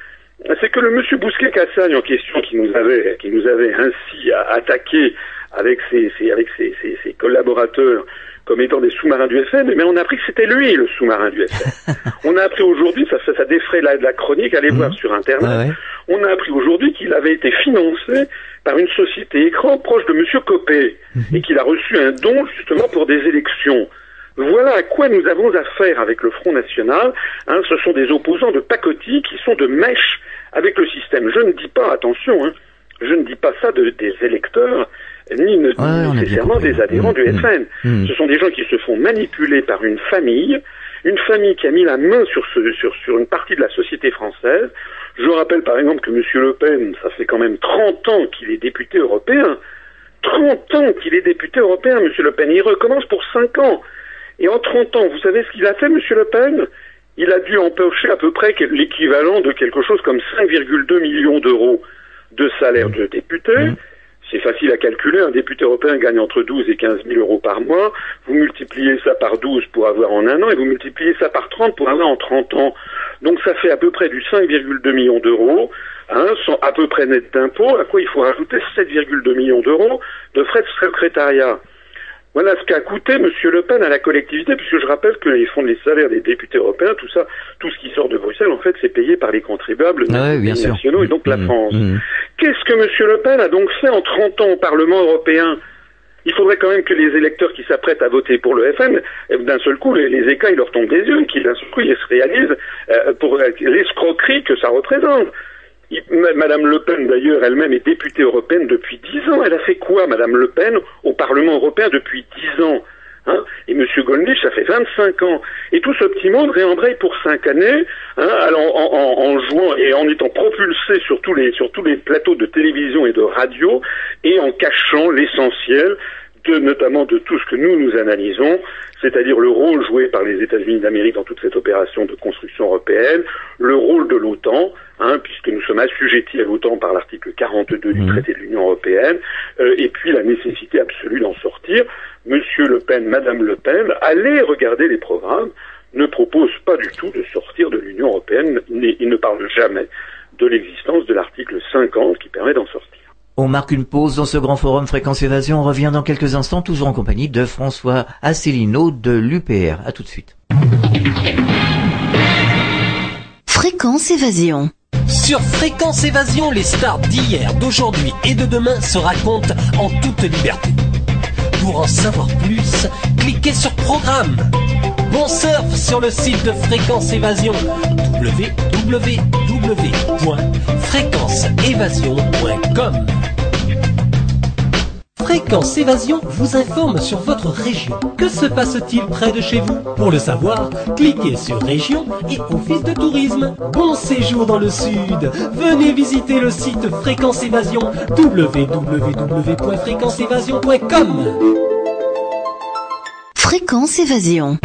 [SPEAKER 5] c'est que le monsieur Bousquet-Cassagne en question qui nous avait, qui nous avait ainsi attaqué avec ses, avec ses, ses, collaborateurs comme étant des sous-marins du FN, mais on a appris que c'était lui le sous-marin du FN. [LAUGHS] on a appris aujourd'hui, ça, ça, défrait la, la chronique, allez voir mhm. sur Internet, on a appris aujourd'hui qu'il avait été financé par une société écran proche de Monsieur Copé mhm. et qu'il a reçu un don justement pour des élections. Voilà à quoi nous avons affaire avec le Front National. Hein, ce sont des opposants de pacotille qui sont de mèche avec le système. Je ne dis pas, attention, hein, je ne dis pas ça de, des électeurs, ni, nécessairement des adhérents du mmh, FN. Mmh, mmh. Ce sont des gens qui se font manipuler par une famille, une famille qui a mis la main sur, ce, sur, sur une partie de la société française. Je rappelle par exemple que M. Le Pen, ça fait quand même 30 ans qu'il est député européen. 30 ans qu'il est député européen, M. Le Pen. Il recommence pour 5 ans. Et en 30 ans, vous savez ce qu'il a fait, M. Le Pen? Il a dû empocher à peu près l'équivalent de quelque chose comme 5,2 millions d'euros de salaire de député. Mmh. C'est facile à calculer, un député européen gagne entre 12 et 15 000 euros par mois. Vous multipliez ça par 12 pour avoir en un an et vous multipliez ça par 30 pour avoir en 30 ans. Donc ça fait à peu près du 5,2 millions d'euros, hein, à peu près net d'impôts, à quoi il faut rajouter 7,2 millions d'euros de frais de secrétariat. Voilà ce qu'a coûté M. Le Pen à la collectivité, puisque je rappelle qu'ils font les salaires des députés européens, tout ça, tout ce qui sort de Bruxelles, en fait, c'est payé par les contribuables ah nationaux et donc la mmh, France. Mmh. Qu'est-ce que M. Le Pen a donc fait en 30 ans au Parlement européen? Il faudrait quand même que les électeurs qui s'apprêtent à voter pour le FN, euh, d'un seul coup, les, les, écailles leur tombent des yeux, qu'ils d'un seul coup, ils se réalisent euh, pour euh, l'escroquerie que ça représente. Madame Le Pen, d'ailleurs, elle-même est députée européenne depuis dix ans. Elle a fait quoi, Madame Le Pen, au Parlement européen depuis dix ans hein? Et Monsieur Gollnisch, ça fait 25 ans. Et tout ce petit monde réembraye pour cinq années, hein, en, jouant et en étant propulsé sur tous les plateaux de télévision et de radio, et en cachant l'essentiel de, notamment de tout ce que nous, nous analysons, c'est-à-dire le rôle joué par les États-Unis d'Amérique dans toute cette opération de construction européenne, le rôle de l'OTAN, hein, puisque nous sommes assujettis à l'OTAN par l'article 42 du mmh. traité de l'Union européenne, euh, et puis la nécessité absolue d'en sortir. Monsieur Le Pen, Madame Le Pen, allez regarder les programmes, ne proposent pas du tout de sortir de l'Union européenne, ils ne parlent jamais de l'existence de l'article 50 qui permet d'en sortir.
[SPEAKER 2] On marque une pause dans ce grand forum Fréquence Évasion. On revient dans quelques instants, toujours en compagnie de François Asselineau de l'UPR. À tout de suite.
[SPEAKER 3] Fréquence Évasion.
[SPEAKER 4] Sur Fréquence Évasion, les stars d'hier, d'aujourd'hui et de demain se racontent en toute liberté. Pour en savoir plus, cliquez sur Programme. Bon surf sur le site de Fréquence Évasion www.fréquenceévasion.com. Fréquence Évasion vous informe sur votre région. Que se passe-t-il près de chez vous? Pour le savoir, cliquez sur Région et Office de tourisme. Bon séjour dans le sud. Venez visiter le site Fréquence Évasion www.fréquenceévasion.com.
[SPEAKER 3] Fréquence Évasion.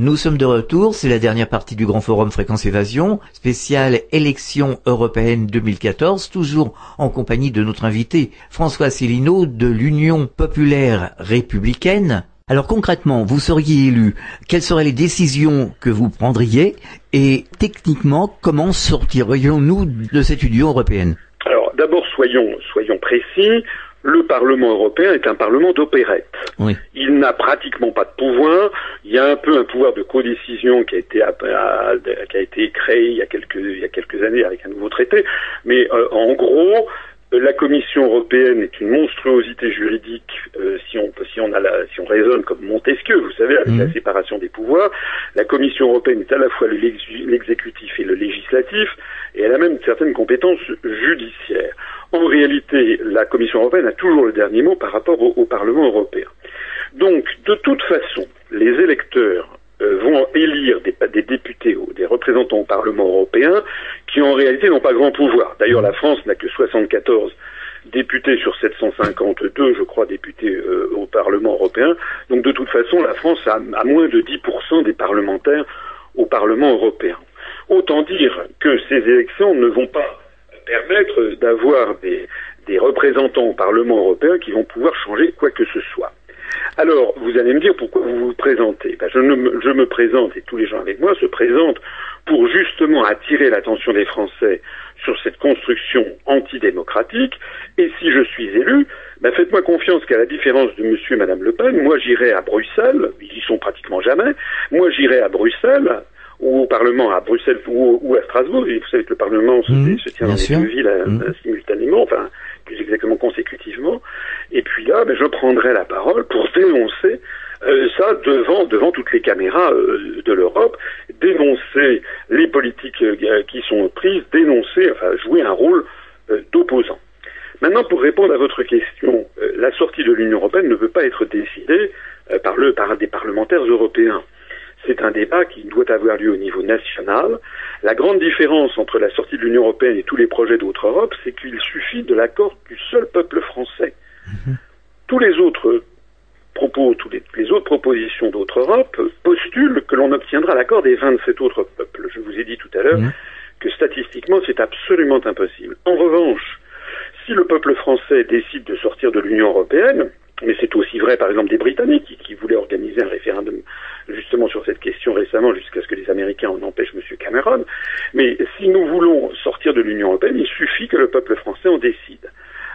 [SPEAKER 2] Nous sommes de retour, c'est la dernière partie du Grand Forum Fréquence Évasion, spéciale élection européenne 2014, toujours en compagnie de notre invité François Asselineau de l'Union populaire républicaine. Alors concrètement, vous seriez élu, quelles seraient les décisions que vous prendriez et techniquement, comment sortirions-nous de cette Union européenne?
[SPEAKER 5] Alors d'abord, soyons, soyons précis, le Parlement européen est un Parlement d'opérette.
[SPEAKER 2] Oui.
[SPEAKER 5] Il n'a pratiquement pas de pouvoir. Il y a un peu un pouvoir de codécision qui a été, à- à- qui a été créé il y a quelques, il y a quelques années avec un nouveau traité. Mais euh, en gros, la Commission européenne est une monstruosité juridique euh, si on si on a la, si on raisonne comme Montesquieu, vous savez, avec
[SPEAKER 2] Mhm.
[SPEAKER 5] la séparation des pouvoirs. La Commission européenne est à la fois le l'ex- l'exécutif et le législatif, et elle a même certaines compétences judiciaires. En réalité, la Commission européenne a toujours le dernier mot par rapport au, au Parlement européen. Donc, de toute façon, les électeurs euh, vont élire des, députés des représentants au Parlement européen qui en réalité n'ont pas grand pouvoir. D'ailleurs, la France n'a que 74 députés sur 752, je crois, députés euh, au Parlement européen. Donc, de toute façon, la France a, moins de 10% des parlementaires au Parlement européen. Autant dire que ces élections ne vont pas permettre d'avoir des représentants au Parlement européen qui vont pouvoir changer quoi que ce soit. Alors, vous allez me dire pourquoi vous vous présentez. Ben, je, ne me, je me présente, et tous les gens avec moi se présentent pour justement attirer l'attention des Français sur cette construction antidémocratique. Et si je suis élu, ben, faites-moi confiance qu'à la différence de monsieur et madame Le Pen, moi j'irai à Bruxelles, ils y sont pratiquement jamais, moi j'irai à Bruxelles, ou au Parlement à Bruxelles ou, ou à Strasbourg, vous savez que le Parlement se,
[SPEAKER 2] Mmh,
[SPEAKER 5] se tient dans les deux villes euh,
[SPEAKER 2] Mmh.
[SPEAKER 5] simultanément, enfin plus exactement consécutivement, et puis là, ben, je prendrai la parole pour dénoncer euh, ça devant devant toutes les caméras euh, de l'Europe, dénoncer les politiques euh, qui sont prises, dénoncer, enfin jouer un rôle euh, d'opposant. Maintenant, pour répondre à votre question, euh, la sortie de l'Union européenne ne peut pas être décidée euh, par le par des parlementaires européens. C'est un débat qui doit avoir lieu au niveau national. La grande différence entre la sortie de l'Union européenne et tous les projets d'autres Europe, c'est qu'il suffit de l'accord du seul peuple français. Tous les autres propos, tous les, les autres propositions d'autres Europe postulent que l'on obtiendra l'accord des 27 autres peuples. Je vous ai dit tout à l'heure
[SPEAKER 2] Mhm.
[SPEAKER 5] que statistiquement c'est absolument impossible. En revanche, si le peuple français décide de sortir de l'Union européenne, mais c'est aussi vrai par exemple des Britanniques qui, qui voulaient organiser un référendum justement sur cette question récemment jusqu'à ce que les Américains en empêchent M. Cameron, mais si nous voulons sortir de l'Union européenne, il suffit que le peuple français en décide.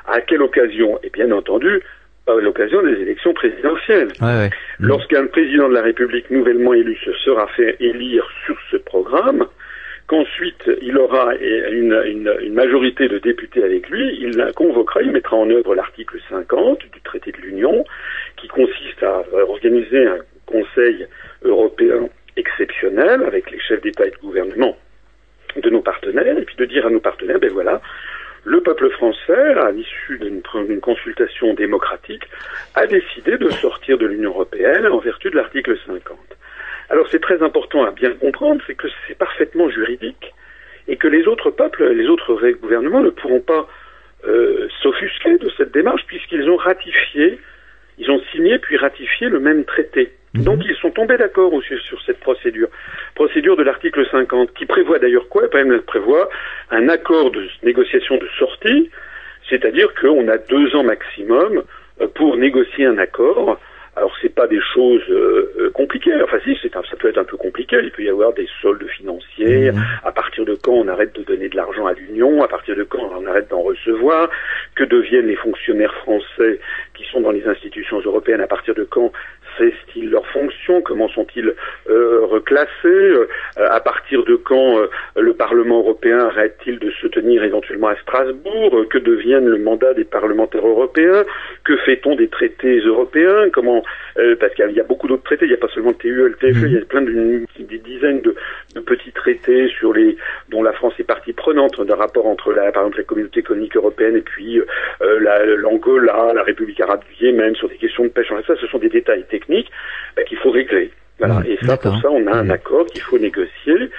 [SPEAKER 5] À quelle occasion? Et bien entendu, à l'occasion des élections présidentielles.
[SPEAKER 2] Ouais, ouais.
[SPEAKER 5] Lorsqu'un président de la République nouvellement élu se sera fait élire sur ce programme, qu'ensuite il aura une, majorité de députés avec lui, il la convoquera, il mettra en œuvre l'article 50 du traité de l'Union, qui consiste à organiser un conseil européen exceptionnel avec les chefs d'État et de gouvernement de nos partenaires, et puis de dire à nos partenaires, ben voilà, le peuple français, à l'issue d'une consultation démocratique, a décidé de sortir de l'Union européenne en vertu de l'article 50. Alors c'est très important à bien comprendre, c'est que c'est parfaitement juridique et que les autres peuples, les autres gouvernements ne pourront pas euh, s'offusquer de cette démarche puisqu'ils ont ratifié, ils ont signé puis ratifié le même traité.
[SPEAKER 2] Mhm.
[SPEAKER 5] Donc ils sont tombés d'accord aussi sur cette procédure, procédure de l'article 50, qui prévoit d'ailleurs quoi? Elle prévoit un accord de négociation de sortie, c'est-à-dire qu'on a deux ans maximum euh, pour négocier un accord. Alors c'est pas des choses euh, euh, compliquées. Enfin si, c'est un- ça peut être un peu compliqué. Il peut y avoir des soldes financiers.
[SPEAKER 2] Mhm.
[SPEAKER 5] À partir de quand on arrête de donner de l'argent à l'Union? À partir de quand on arrête d'en recevoir? Que deviennent les fonctionnaires français qui sont dans les institutions européennes? À partir de quand cessent-ils leurs fonctions Comment sont-ils euh, reclassés Euh, À partir de quand euh, le Parlement européen arrête-t-il de se tenir éventuellement à Strasbourg Que deviennent le mandat des parlementaires européens Que fait-on des traités européens Comment Parce qu'il y a beaucoup d'autres traités. Il n'y a pas seulement le TUE, le TFE. Il y a plein d'une des dizaines de, de petits traités sur les dont la France est partie prenante d'un rapport entre la, par exemple la communauté économique européenne et puis euh, la- l'Angola, la République arabe du Yémen sur des questions de pêche. Enfin, ça, ce sont des détails techniques ben, qu'il faut régler. Voilà. Et ça, pour ça, on a un accord qu'il faut négocier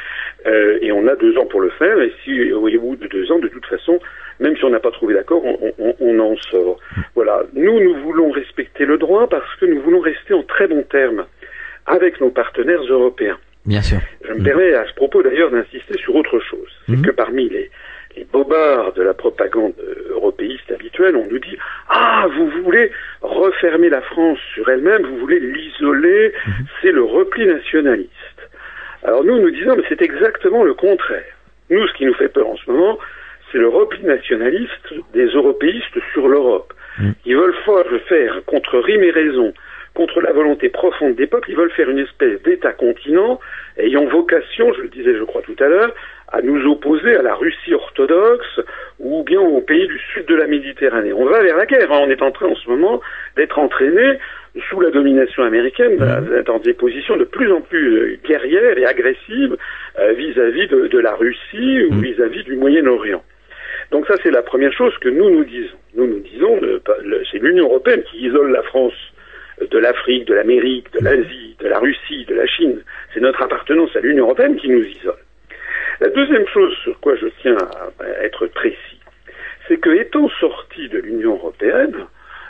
[SPEAKER 5] euh, et on a deux ans pour le faire. Et si au bout de deux ans, de toute façon, même si on n'a pas trouvé d'accord, on, on- on en sort. Voilà. Nous, nous voulons respecter le droit parce que nous voulons rester en très bons termes avec nos partenaires européens.
[SPEAKER 2] Bien sûr.
[SPEAKER 5] Je me permets à ce propos d'ailleurs d'insister sur autre chose. C'est
[SPEAKER 2] Mhm.
[SPEAKER 5] que parmi les, les bobards de la propagande euh, européiste habituelle, on nous dit Ah, vous voulez refermer la France sur elle-même, vous voulez l'isoler, c'est le repli nationaliste. Alors nous, nous disons, mais c'est exactement le contraire. Nous, ce qui nous fait peur en ce moment, c'est le repli nationaliste des européistes sur l'Europe. Ils veulent faire contre rime et raison, contre la volonté profonde des peuples, ils veulent faire une espèce d'État-continent ayant vocation, je le disais je crois tout à l'heure, à nous opposer à la Russie orthodoxe ou bien aux pays du sud de la Méditerranée. On va vers la guerre, hein. on est en train en ce moment d'être entraîné sous la domination américaine dans des positions de plus en plus euh, guerrières et agressives euh, vis-à-vis de, de, la Russie ou vis-à-vis du Moyen-Orient. Donc ça c'est la première chose que nous nous disons. Nous nous disons, c'est l'Union européenne qui isole la France de l'Afrique, de l'Amérique, de l'Asie, de la Russie, de la Chine. C'est notre appartenance à l'Union européenne qui nous isole. La deuxième chose sur quoi je tiens à être précis, c'est que étant sorti de l'Union européenne,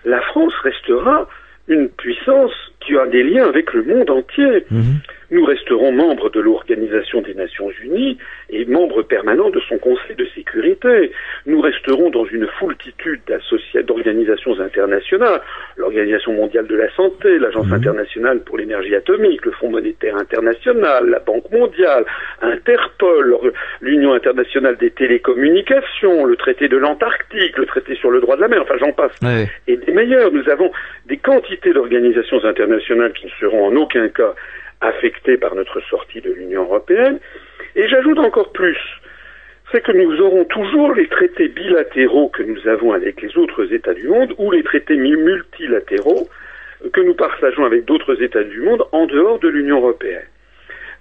[SPEAKER 5] la France restera une puissance qui a des liens avec le monde entier. Mhm. Nous resterons membres de l'Organisation des Nations Unies et membres permanents de son Conseil de sécurité. Nous resterons dans une foultitude d'organisations internationales, l'Organisation mondiale de la santé, l'Agence mhm. internationale pour l'énergie atomique, le Fonds monétaire international, la Banque mondiale, Interpol, l'Union internationale des télécommunications, le traité de l'Antarctique, le traité sur le droit de la mer, enfin j'en passe. Et des meilleurs, nous avons des quantités d'organisations internationales qui ne seront en aucun cas affectés par notre sortie de l'Union européenne. Et j'ajoute encore plus, c'est que nous aurons toujours les traités bilatéraux que nous avons avec les autres États du monde ou les traités multilatéraux que nous partageons avec d'autres États du monde en dehors de l'Union européenne.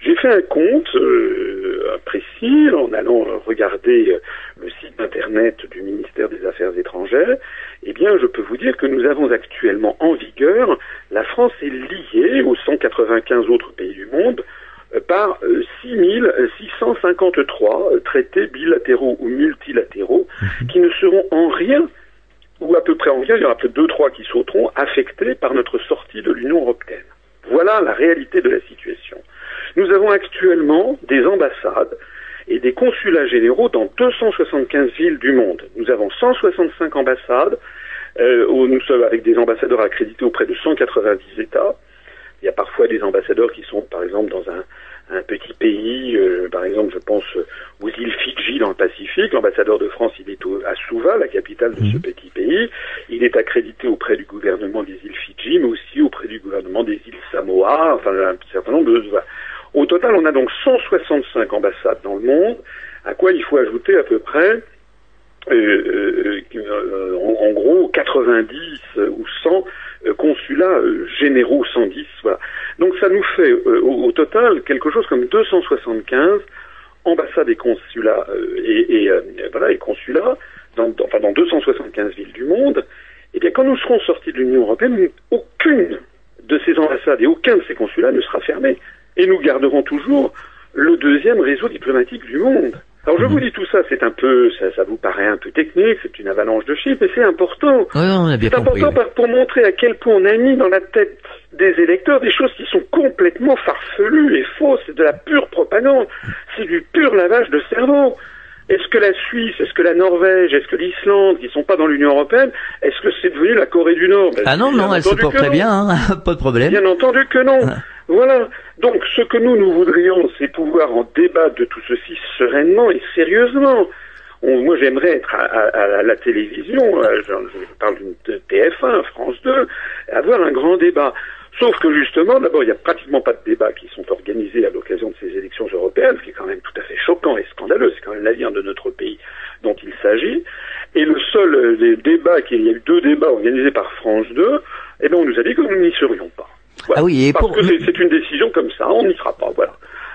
[SPEAKER 5] J'ai fait un compte euh, précis en allant regarder euh, le site internet du ministère des Affaires étrangères. Eh bien, je peux vous dire que nous avons actuellement en vigueur, la France est liée aux 195 autres pays du monde euh, par 6653 traités bilatéraux ou multilatéraux mhm. qui ne seront en rien ou à peu près en rien, il y aura peut-être deux, trois qui sauteront, affectés par notre sortie de l'Union européenne. Voilà la réalité de la situation. Nous avons actuellement des ambassades et des consulats généraux dans 275 villes du monde. Nous avons 165 ambassades, euh, où nous sommes avec des ambassadeurs accrédités auprès de 190 États. Il y a parfois des ambassadeurs qui sont, par exemple, dans un, petit pays, euh, par exemple, je pense aux îles Fidji dans le Pacifique. L'ambassadeur de France, il est à Suva, la capitale de ce mhm. petit pays. Il est accrédité auprès du gouvernement des îles Fidji, mais aussi auprès du gouvernement des îles Samoa, enfin un certain nombre de... Au total, on a donc 165 ambassades dans le monde, à quoi il faut ajouter à peu près, euh, euh, euh, en, gros, 90 ou 100 consulats généraux, 110, voilà. Donc ça nous fait au, total quelque chose comme 275 ambassades et consulats et, voilà et consulats dans, enfin dans 275 villes du monde. Et eh bien quand nous serons sortis de l'Union européenne, aucune de ces ambassades et aucun de ces consulats ne sera fermé et nous garderons toujours le deuxième réseau diplomatique du monde. Alors je vous dis tout ça, c'est un peu, ça, ça, vous paraît un peu technique, c'est une avalanche de chiffres, mais c'est important. c'est important pour montrer à quel point on a mis dans la tête des électeurs des choses qui sont complètement farfelues et fausses, c'est de la pure propagande, c'est du pur lavage de cerveau. Est-ce que la Suisse, est-ce que la Norvège, est-ce que l'Islande, qui sont pas dans l'Union européenne, est-ce que c'est devenu la Corée du Nord?
[SPEAKER 2] Ben, Ah non, non, elle se porte très bien, hein, [LAUGHS] pas de problème.
[SPEAKER 5] Bien entendu que non. Voilà. Donc, ce que nous, nous voudrions, c'est pouvoir en débattre de tout ceci sereinement et sérieusement. moi, j'aimerais être à, la télévision, euh, je, parle d'une TF1, France 2, avoir un grand débat. Sauf que justement, d'abord, il n'y a pratiquement pas de débats qui sont organisés à l'occasion de ces élections européennes, ce qui est quand même tout à fait choquant et scandaleux. C'est quand même l'avenir de notre pays dont il s'agit. Et le seul euh, débat, qu'il y a eu deux débats organisés par France 2, eh bien, on nous a dit que nous n'y serions pas.
[SPEAKER 2] Ah oui, et
[SPEAKER 5] Parce que c'est une décision comme ça, on n'y sera pas, voilà.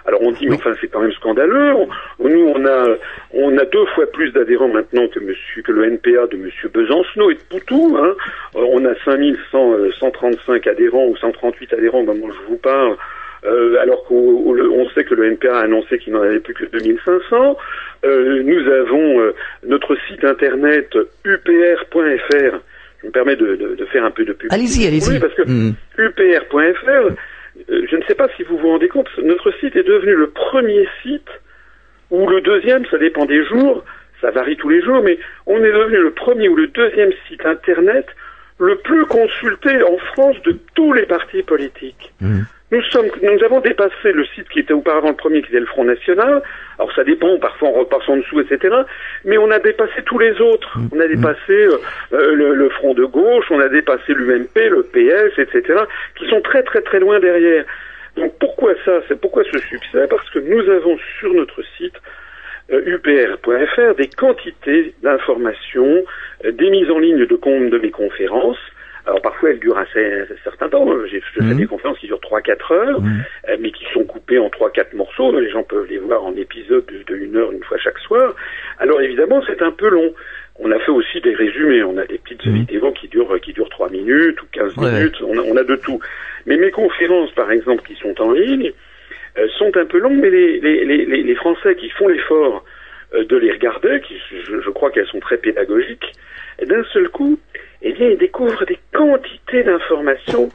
[SPEAKER 5] Alors on dit, mais enfin c'est quand même scandaleux. nous on a on a deux fois plus d'adhérents maintenant que monsieur que le NPA de monsieur Besancenot et de Poutou. Hein. Euh, on a 5135 euh, adhérents ou 138 adhérents au moment où je vous parle. Euh, alors qu'on sait que le NPA a annoncé qu'il n'en avait plus que 2500. Euh, nous avons notre site internet upr.fr je me permets de, de, de, faire un peu de publicité.
[SPEAKER 2] Allez-y, allez-y.
[SPEAKER 5] parce que hmm. upr.fr, euh, je ne sais pas si vous vous rendez compte, notre site est devenu le premier site, ou le deuxième, ça dépend des jours, ça varie tous les jours, mais on est devenu le premier ou le deuxième site Internet le plus consulté en France de tous les partis politiques. Hmm. Nous sommes, nous avons dépassé le site qui était auparavant le premier, qui était le Front National. Alors ça dépend, parfois on repasse en dessous, etc. Mais on a dépassé tous les autres.
[SPEAKER 2] Mmh.
[SPEAKER 5] On a dépassé euh, euh, le, le Front de gauche, on a dépassé l'UMP, le PS, etc. Qui sont très très très loin derrière. Donc pourquoi ça C'est pourquoi ce succès? Parce que nous avons sur notre site euh, upr.fr des quantités d'informations, euh, des mises en ligne de compte de mes conférences. Alors parfois elles durent un, cer- un certain temps. J'ai je fais
[SPEAKER 2] Mhm.
[SPEAKER 5] des conférences qui durent 3-4 heures,
[SPEAKER 2] Mhm.
[SPEAKER 5] euh, mais qui sont coupées en 3-4 morceaux. Les gens peuvent les voir en épisodes de, une heure une fois chaque soir. Alors évidemment c'est un peu long. On a fait aussi des résumés. On a des petites
[SPEAKER 2] Mhm.
[SPEAKER 5] vidéos qui durent qui durent 3 minutes ou 15
[SPEAKER 2] Ouais,
[SPEAKER 5] minutes. On, a, on a de tout. Mais mes conférences par exemple qui sont en ligne euh, sont un peu longues, mais les, les, les, les- Français qui font l'effort euh, de les regarder, qui, je, je crois qu'elles sont très pédagogiques, et d'un seul coup, eh bien, ils découvrent des quantités d'informations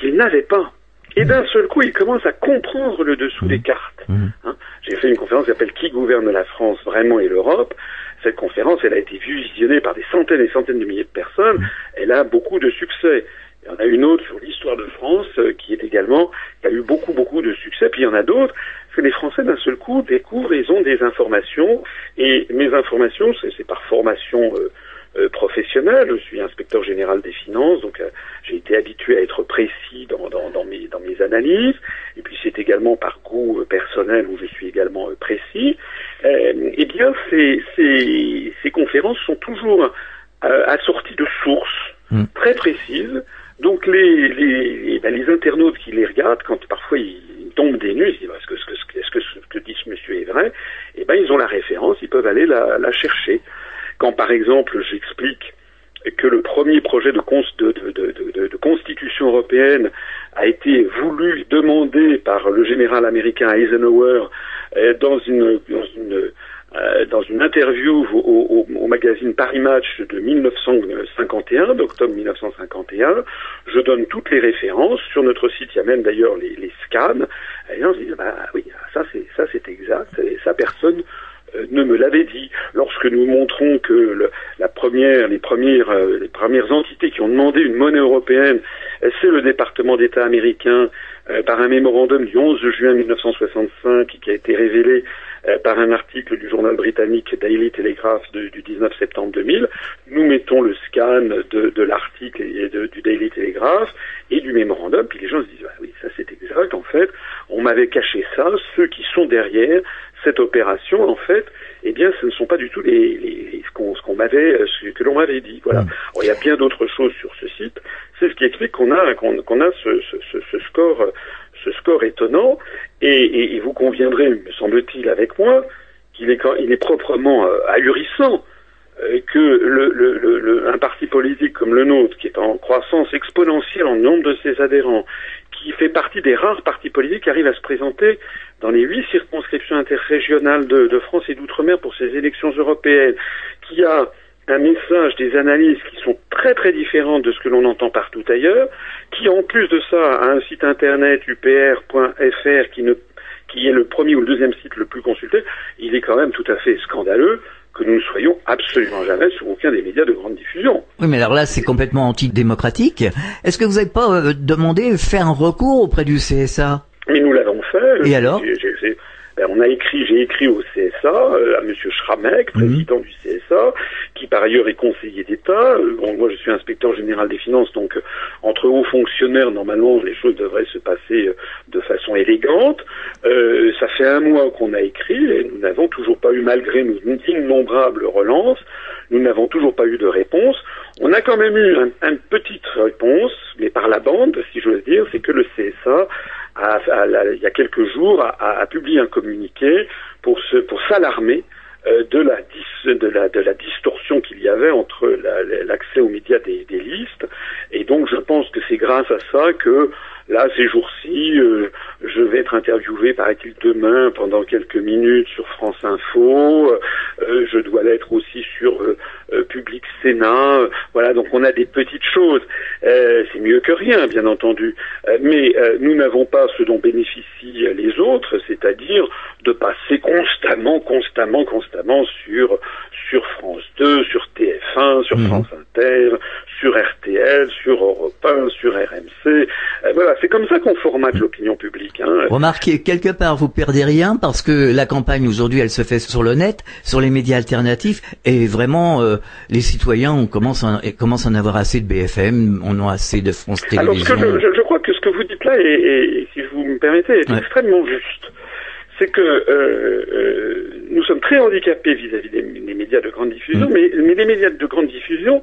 [SPEAKER 5] qu'ils n'avaient pas. Et d'un seul coup, ils commencent à comprendre le dessous des cartes.
[SPEAKER 2] Mhm.
[SPEAKER 5] Hein. J'ai fait une conférence qui s'appelle Qui gouverne la France vraiment et l'Europe? Cette conférence, elle a été visionnée par des centaines et centaines de milliers de personnes. Elle a beaucoup de succès. Il y en a une autre sur l'histoire de France euh, qui est également qui a eu beaucoup beaucoup de succès. Puis il y en a d'autres. Parce que les Français d'un seul coup découvrent, ils ont des informations. Et mes informations, c'est c'est par formation euh, euh, professionnelle. Je suis inspecteur général des finances, donc euh, j'ai été habitué à être précis dans, dans, dans mes dans mes analyses. Et puis c'est également par goût euh, personnel où je suis également euh, précis. Euh, eh bien, ces, ces, ces conférences sont toujours euh, assorties de sources
[SPEAKER 2] Mm.
[SPEAKER 5] très précises. Donc les, les, ben, les internautes qui les regardent, quand parfois ils tombent des nues, ils se disent est-ce que, est-ce que, que ce que dit ce monsieur est vrai? Eh ben ils ont la référence, ils peuvent aller la, la chercher. Quand par exemple j'explique que le premier projet de, cons- de, de, de, de- de constitution européenne a été voulu, demandé par le général américain Eisenhower euh, euh, dans une interview au, magazine Paris Match de 1951, d'octobre 1951, je donne toutes les références. Sur notre site, il y a même d'ailleurs les, scans. Et on se dit, bah oui, ça c'est exact. Et ça, personne ne me l'avait dit. Lorsque nous montrons que le- la première, les premières, euh, les premières entités qui ont demandé une monnaie européenne, euh, c'est le département d'État américain euh, par un mémorandum du 11 juin 1965 qui a été révélé euh, par un article du journal britannique Daily Telegraph du 19 septembre 2000. Nous mettons le scan de, de l'article et du Daily Telegraph et du mémorandum, puis les gens se disent ah oui ça c'est exact en fait, on m'avait caché ça, ceux qui sont derrière cette opération en fait, eh bien ce ne sont pas du tout les, les- les- ce qu'on m'avait euh, ce que l'on m'avait dit. Voilà.
[SPEAKER 2] Mm.
[SPEAKER 5] Alors, il y a bien d'autres choses sur ce site. C'est ce qui explique qu'on a qu'on a ce, ce, ce, score ce score étonnant et, et- et vous conviendrez, me semble-t-il, avec moi, qu'il est il est proprement euh, ahurissant euh, que le, le, le- le- un parti politique comme le nôtre, qui est en croissance exponentielle en nombre de ses adhérents, qui fait partie des rares partis politiques qui arrivent à se présenter dans les huit circonscriptions interrégionales de, France et d'outre-mer pour ces élections européennes, qui a un message, des analyses qui sont très très différentes de ce que l'on entend partout ailleurs, qui en plus de ça a un site internet upr.fr qui est le premier ou le deuxième site le plus consulté, il est quand même tout à fait scandaleux que nous ne soyons absolument jamais sur aucun des médias de grande diffusion.
[SPEAKER 2] Oui, mais alors là, c'est complètement antidémocratique. Est-ce que vous n'avez pas euh, demandé faire un recours auprès du CSA
[SPEAKER 5] Mais nous l'avons fait.
[SPEAKER 2] Et alors?
[SPEAKER 5] j'ai- ben, On a écrit, j'ai écrit au CSA, euh, à Monsieur Schramek,
[SPEAKER 2] Mhm.
[SPEAKER 5] président du CSA, qui par ailleurs est conseiller d'État. Euh, bon, moi, je suis inspecteur général des finances, donc euh, entre hauts fonctionnaires, normalement, les choses devraient se passer de façon élégante. Euh, ça fait un mois qu'on a écrit et nous n'avons toujours pas eu, malgré nos innombrables relances, nous n'avons toujours pas eu de réponse. On a quand même eu un- une petite réponse, mais par la bande, si j'ose dire, c'est que le CSA a, il y a quelques jours, a, publié un communiqué pour pour s'alarmer euh, de la de la distorsion qu'il y avait entre la- la- l'accès aux médias des listes. Et donc, je pense que c'est grâce à ça que là, ces jours-ci, euh, je vais être interviewé, paraît-il, demain pendant quelques minutes sur France Info. Euh, je dois l'être aussi sur euh, euh, Public Sénat. Voilà, donc on a des petites choses. Euh, c'est mieux que rien, bien entendu. Euh, mais euh, nous n'avons pas ce dont bénéficient les autres, c'est-à-dire de passer constamment, constamment, constamment sur sur France 2, sur TF1, sur
[SPEAKER 2] Mhm.
[SPEAKER 5] France Inter, sur RTL, sur Europe 1, sur RMC. Comme ça qu'on formate l'opinion publique. Hein.
[SPEAKER 2] Remarquez, quelque part, vous perdez rien parce que la campagne aujourd'hui, elle se fait sur le net, sur les médias alternatifs, et vraiment, euh, les citoyens, on commence à, commencent à en avoir assez de BFM, on a assez de France
[SPEAKER 5] Alors, ce
[SPEAKER 2] Télévisions.
[SPEAKER 5] que je, je- je crois que ce que vous dites là, et si vous me permettez, est
[SPEAKER 2] Ouais.
[SPEAKER 5] extrêmement juste. C'est que euh, euh, nous sommes très handicapés vis-à-vis des, des médias de grande diffusion,
[SPEAKER 2] Mm.
[SPEAKER 5] mais, mais les médias de grande diffusion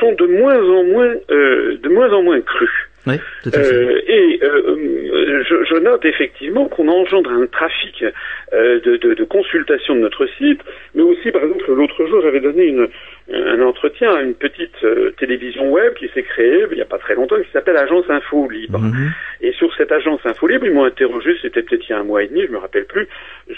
[SPEAKER 5] sont de moins en moins, euh, de moins en moins crus. Euh, et euh, euh, je, je note effectivement qu'on engendre un trafic euh, de, de, de consultation de notre site, mais aussi, par exemple, l'autre jour, j'avais donné une, un entretien à une petite euh, télévision web qui s'est créée il n'y a pas très longtemps, qui s'appelle Agence Info Libre.
[SPEAKER 2] Mhm.
[SPEAKER 5] Et sur cette agence Info Libre, ils m'ont interrogé, c'était peut-être il y a un mois et demi, je me rappelle plus,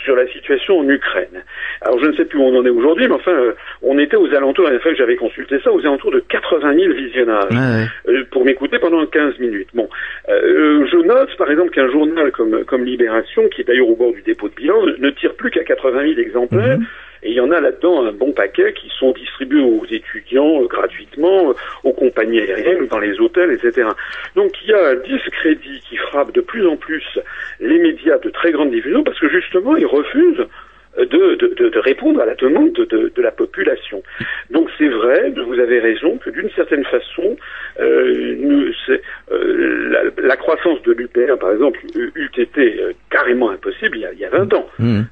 [SPEAKER 5] sur la situation en Ukraine. Alors je ne sais plus où on en est aujourd'hui, mais enfin, euh, on était aux alentours, la dernière fois que j'avais consulté ça, aux alentours de 80 000 visionnages
[SPEAKER 2] Ouais, ouais.
[SPEAKER 5] euh, pour m'écouter pendant 15 minutes. Bon, euh, je note par exemple qu'un journal comme, comme Libération, qui est d'ailleurs au bord du dépôt de bilan, ne tire plus qu'à 80 000 exemplaires.
[SPEAKER 2] Mhm.
[SPEAKER 5] Et il y en a là-dedans un bon paquet qui sont distribués aux étudiants euh, gratuitement, euh, aux compagnies aériennes dans les hôtels, etc. Donc il y a un discrédit qui frappe de plus en plus les médias de très grande diffusion parce que justement ils refusent euh, de, de, répondre à la demande de, de- la population. Donc c'est vrai, vous avez raison, que d'une certaine façon, la, croissance de l'UPR, par exemple, eût été carrément impossible il y a, il y a 20 ans.
[SPEAKER 2] Mhm.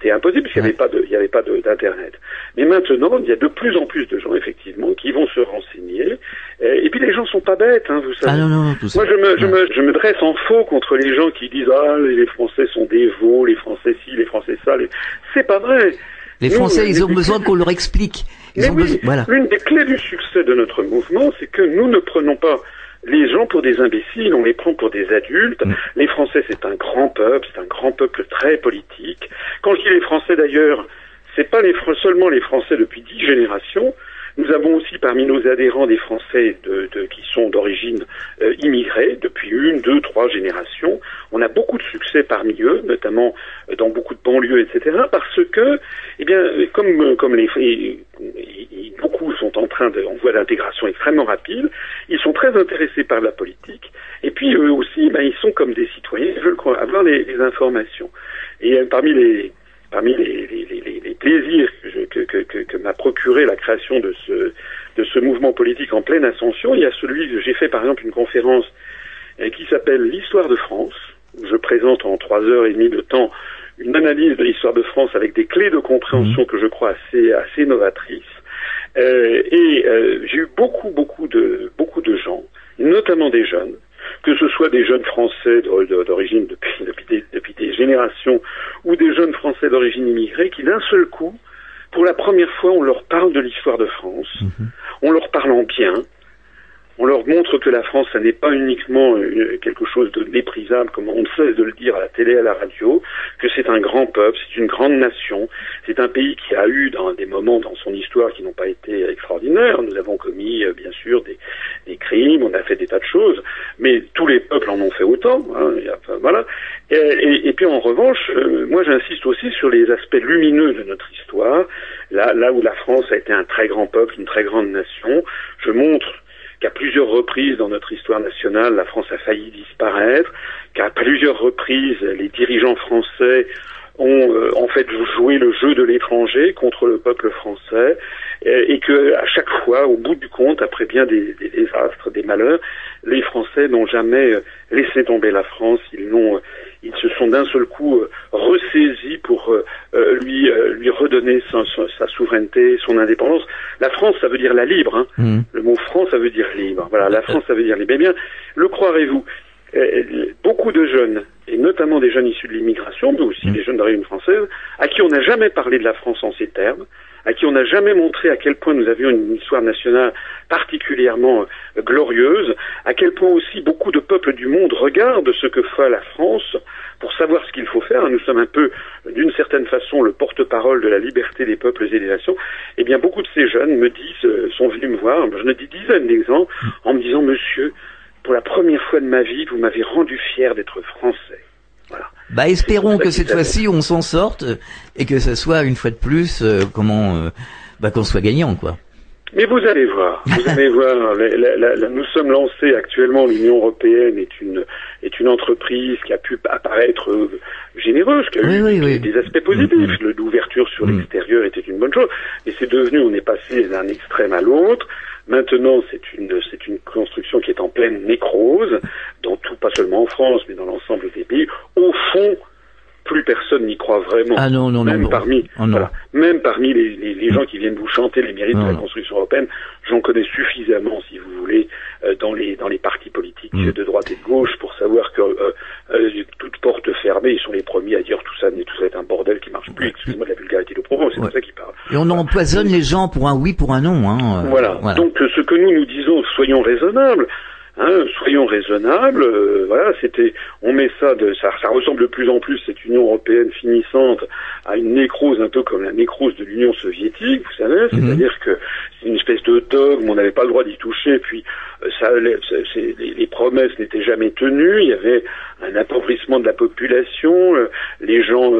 [SPEAKER 5] C'était impossible parce qu'il n'y avait pas de, il y avait pas de- d'internet. Mais maintenant, il y a de plus en plus de gens effectivement qui vont se renseigner. Et puis les gens sont pas bêtes, hein, vous savez.
[SPEAKER 2] Ah non, non, non, tout ça.
[SPEAKER 5] Moi, je me, je, me, je me dresse en faux contre les gens qui disent ah les Français sont des veaux, les Français ci, les Français ça. Les... C'est pas vrai.
[SPEAKER 2] Les Français, ils ont besoin qu'on leur explique. Ils
[SPEAKER 5] Mais
[SPEAKER 2] ont
[SPEAKER 5] oui,
[SPEAKER 2] besoin, voilà.
[SPEAKER 5] l'une des clés du succès de notre mouvement, c'est que nous ne prenons pas les gens pour des imbéciles, on les prend pour des adultes.
[SPEAKER 2] Mm.
[SPEAKER 5] Les Français, c'est un grand peuple, c'est un grand peuple très politique. Quand je dis les Français d'ailleurs, c'est pas les, seulement les Français depuis dix générations. Nous avons aussi parmi nos adhérents des Français de, de- qui sont d'origine euh, immigrée depuis une, deux, trois générations. On a beaucoup de succès parmi eux, notamment euh, dans beaucoup de banlieues, etc. Parce que, eh bien, euh, comme comme les beaucoup sont en train de, en voie d'intégration extrêmement rapide, ils sont très intéressés par la politique. Et puis eux aussi, ben, ils sont comme des citoyens, ils veulent avoir les, les informations. Et euh, parmi les parmi les, les, les- plaisirs que, je- que, que, que, m'a procuré la création de ce, de ce mouvement politique en pleine ascension, il y a celui que j'ai fait par exemple une conférence euh, qui s'appelle l'histoire de France, où je présente en trois heures et demie de temps une analyse de l'histoire de France avec des clés de compréhension que je crois assez, assez novatrices. Euh, et euh, j'ai eu beaucoup, beaucoup de, beaucoup de gens, notamment des jeunes, que ce soit des jeunes français d'origine depuis, depuis, des, depuis des générations ou des jeunes français d'origine immigrée qui d'un seul coup, pour la première fois, on leur parle de l'histoire de France, on leur parle en bien, on leur montre que la France, ça n'est pas uniquement euh, quelque chose de méprisable, comme on ne cesse de le dire à la télé, à la radio, que c'est un grand peuple, c'est une grande nation, c'est un pays qui a eu dans des moments dans son histoire qui n'ont pas été extraordinaires. Nous avons commis, euh, bien sûr, des, crimes, on a fait des tas de choses, mais tous les peuples en ont fait autant. hein, voilà. Et puis en revanche, euh, moi j'insiste aussi sur les aspects lumineux de notre histoire, là, là où la France a été un très grand peuple, une très grande nation. Je montre qu'à plusieurs reprises dans notre histoire nationale, la France a failli disparaître, qu'à plusieurs reprises, les dirigeants français ont euh, en fait joué le jeu de l'étranger contre le peuple français, et, et que à chaque fois, au bout du compte, après bien des, des désastres, des malheurs, les Français n'ont jamais euh, laissé tomber la France, ils l'ont, euh, ils se sont d'un seul coup euh, ressaisis pour euh, euh, lui lui redonner sa, souveraineté, son indépendance. La France, ça veut dire la libre. Hein.
[SPEAKER 2] Mhm.
[SPEAKER 5] Le mot France, ça veut dire libre. Voilà, la France, ça veut dire libre. Eh bien, le croirez-vous Beaucoup de jeunes, et notamment des jeunes issus de l'immigration, mais aussi des jeunes d'origine française, à qui on n'a jamais parlé de la France en ces termes, à qui on n'a jamais montré à quel point nous avions une histoire nationale particulièrement euh, glorieuse, à quel point aussi beaucoup de peuples du monde regardent ce que fait la France pour savoir ce qu'il faut faire. Nous sommes un peu, d'une certaine façon, le porte-parole de la liberté des peuples et des nations. Eh bien, beaucoup de ces jeunes me disent, euh, sont venus me voir, je ne dis dizaines d'exemples, en me disant, monsieur, pour la première fois de ma vie, vous m'avez rendu fier d'être français.
[SPEAKER 2] Bah espérons
[SPEAKER 5] ça
[SPEAKER 2] que cette fois-ci on s'en sorte et que ce soit une fois de plus euh, comment euh, bah qu'on soit gagnant quoi.
[SPEAKER 5] Mais vous allez voir, vous allez [LAUGHS] voir. la- la- la- la- nous sommes lancés actuellement. L'Union européenne est une est une entreprise qui a pu apparaître euh, généreuse, qui a
[SPEAKER 2] Oui,
[SPEAKER 5] eu
[SPEAKER 2] oui,
[SPEAKER 5] des,
[SPEAKER 2] oui.
[SPEAKER 5] des aspects positifs. Le- L'ouverture sur
[SPEAKER 2] Mm.
[SPEAKER 5] l'extérieur était une bonne chose, mais c'est devenu. On est passé d'un extrême à l'autre. Maintenant, c'est une c'est une construction qui est en pleine nécrose dans tout, pas seulement en France, mais dans l'ensemble des pays. Au fond, plus personne n'y croit vraiment.
[SPEAKER 2] Ah non non non.
[SPEAKER 5] même
[SPEAKER 2] non.
[SPEAKER 5] parmi
[SPEAKER 2] Oh,
[SPEAKER 5] voilà, même parmi les, les, les gens qui viennent vous chanter les mérites de la construction européenne, j'en connais suffisamment, si vous voulez, euh, dans les dans les partis politiques
[SPEAKER 2] Mm.
[SPEAKER 5] de droite et de gauche pour savoir que euh, euh, toute porte fermée, ils sont les premiers à dire tout ça, tout ça est un bordel qui marche plus. Excusez-moi de la vulgarité de propos, c'est
[SPEAKER 2] Ouais.
[SPEAKER 5] ça qu'ils parlent.
[SPEAKER 2] Et on empoisonne les gens pour un oui pour un non hein. euh,
[SPEAKER 5] Voilà. Donc ce que nous nous disons, soyons raisonnables. Hein, soyons raisonnables. euh, voilà, c'était, on met ça, de, ça, ça ressemble de plus en plus cette Union européenne finissante à une nécrose un peu comme la nécrose de l'Union soviétique, vous savez,
[SPEAKER 2] Mhm.
[SPEAKER 5] c'est-à-dire que c'est une espèce de dogme, on n'avait pas le droit d'y toucher, puis euh, ça, les, c'est- les- les promesses n'étaient jamais tenues, il y avait un appauvrissement de la population, euh, les gens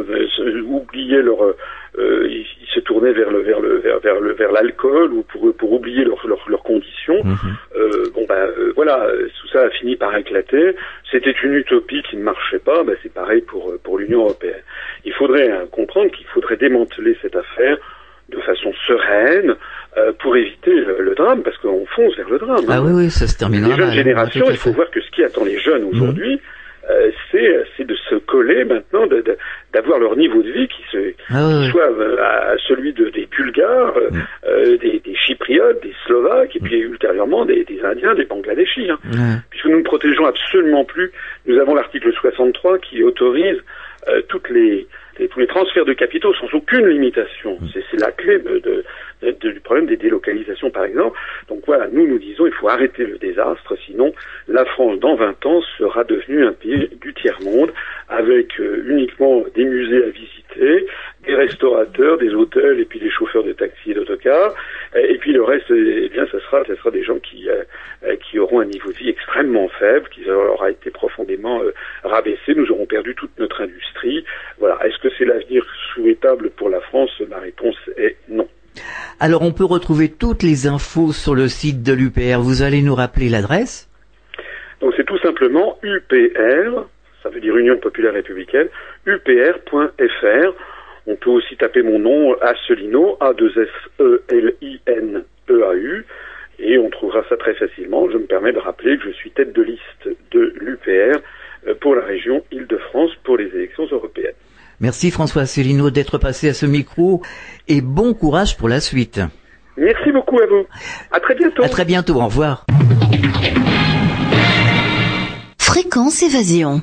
[SPEAKER 5] oubliaient leur euh, euh, ils, ils se tournaient vers le vers le vers, vers le vers l'alcool ou pour pour oublier leurs leurs leurs conditions.
[SPEAKER 2] Mhm.
[SPEAKER 5] Euh, bon ben euh, voilà, euh, tout ça a fini par éclater. C'était une utopie qui ne marchait pas. Ben, c'est pareil pour euh, pour l'Union européenne. Il faudrait euh, comprendre qu'il faudrait démanteler cette affaire de façon sereine euh, pour éviter le, le drame, parce qu'on fonce vers le drame.
[SPEAKER 2] Ah
[SPEAKER 5] hein.
[SPEAKER 2] oui oui ça se terminera
[SPEAKER 5] Les jeunes
[SPEAKER 2] mal,
[SPEAKER 5] générations, il faut voir que ce qui attend les jeunes aujourd'hui, euh, c'est c'est de se coller maintenant, de- de- d'avoir leur niveau de vie qui se
[SPEAKER 2] Ah
[SPEAKER 5] soit euh, à celui de, des Bulgares,
[SPEAKER 2] Mm.
[SPEAKER 5] euh, des, des Chypriotes, des Slovaques, et puis ultérieurement des, des Indiens, des Bangladeshis. hein. Puisque nous ne protégeons absolument plus. Nous avons l'article 63 qui autorise euh, toutes les, les- tous les transferts de capitaux sans aucune limitation. C'est c'est la clé de, de- de- du problème des délocalisations, par exemple. Donc voilà, nous nous disons il faut arrêter le désastre, sinon la France dans 20 ans sera devenue un pays du tiers monde avec euh, uniquement des musées à visiter, des restaurateurs, des hôtels et puis des chauffeurs de taxi et d'autocars. Et puis le reste, eh bien, ça sera, ça sera des gens qui, euh, euh, qui auront un niveau de vie extrêmement faible, qui aura été profondément euh, rabaissé. Nous aurons perdu toute notre industrie. Voilà. Est-ce que c'est l'avenir souhaitable pour la France? Ma réponse est non.
[SPEAKER 2] Alors on peut retrouver toutes les infos sur le site de l'UPR. Vous allez nous rappeler l'adresse
[SPEAKER 5] Donc c'est tout simplement UPR, ça veut dire Union populaire républicaine, upr.fr. On peut aussi taper mon nom, Asselineau, E A2S-E-L-I-N-E-A-U, et on trouvera ça très facilement. Je me permets de rappeler que je suis tête de liste de l'UPR euh, pour la région Île-de-France pour les élections européennes.
[SPEAKER 2] Merci François Asselineau d'être passé à ce micro et bon courage pour la suite.
[SPEAKER 5] Merci beaucoup à vous. À très bientôt.
[SPEAKER 2] À très bientôt, au revoir.
[SPEAKER 3] Fréquence évasion.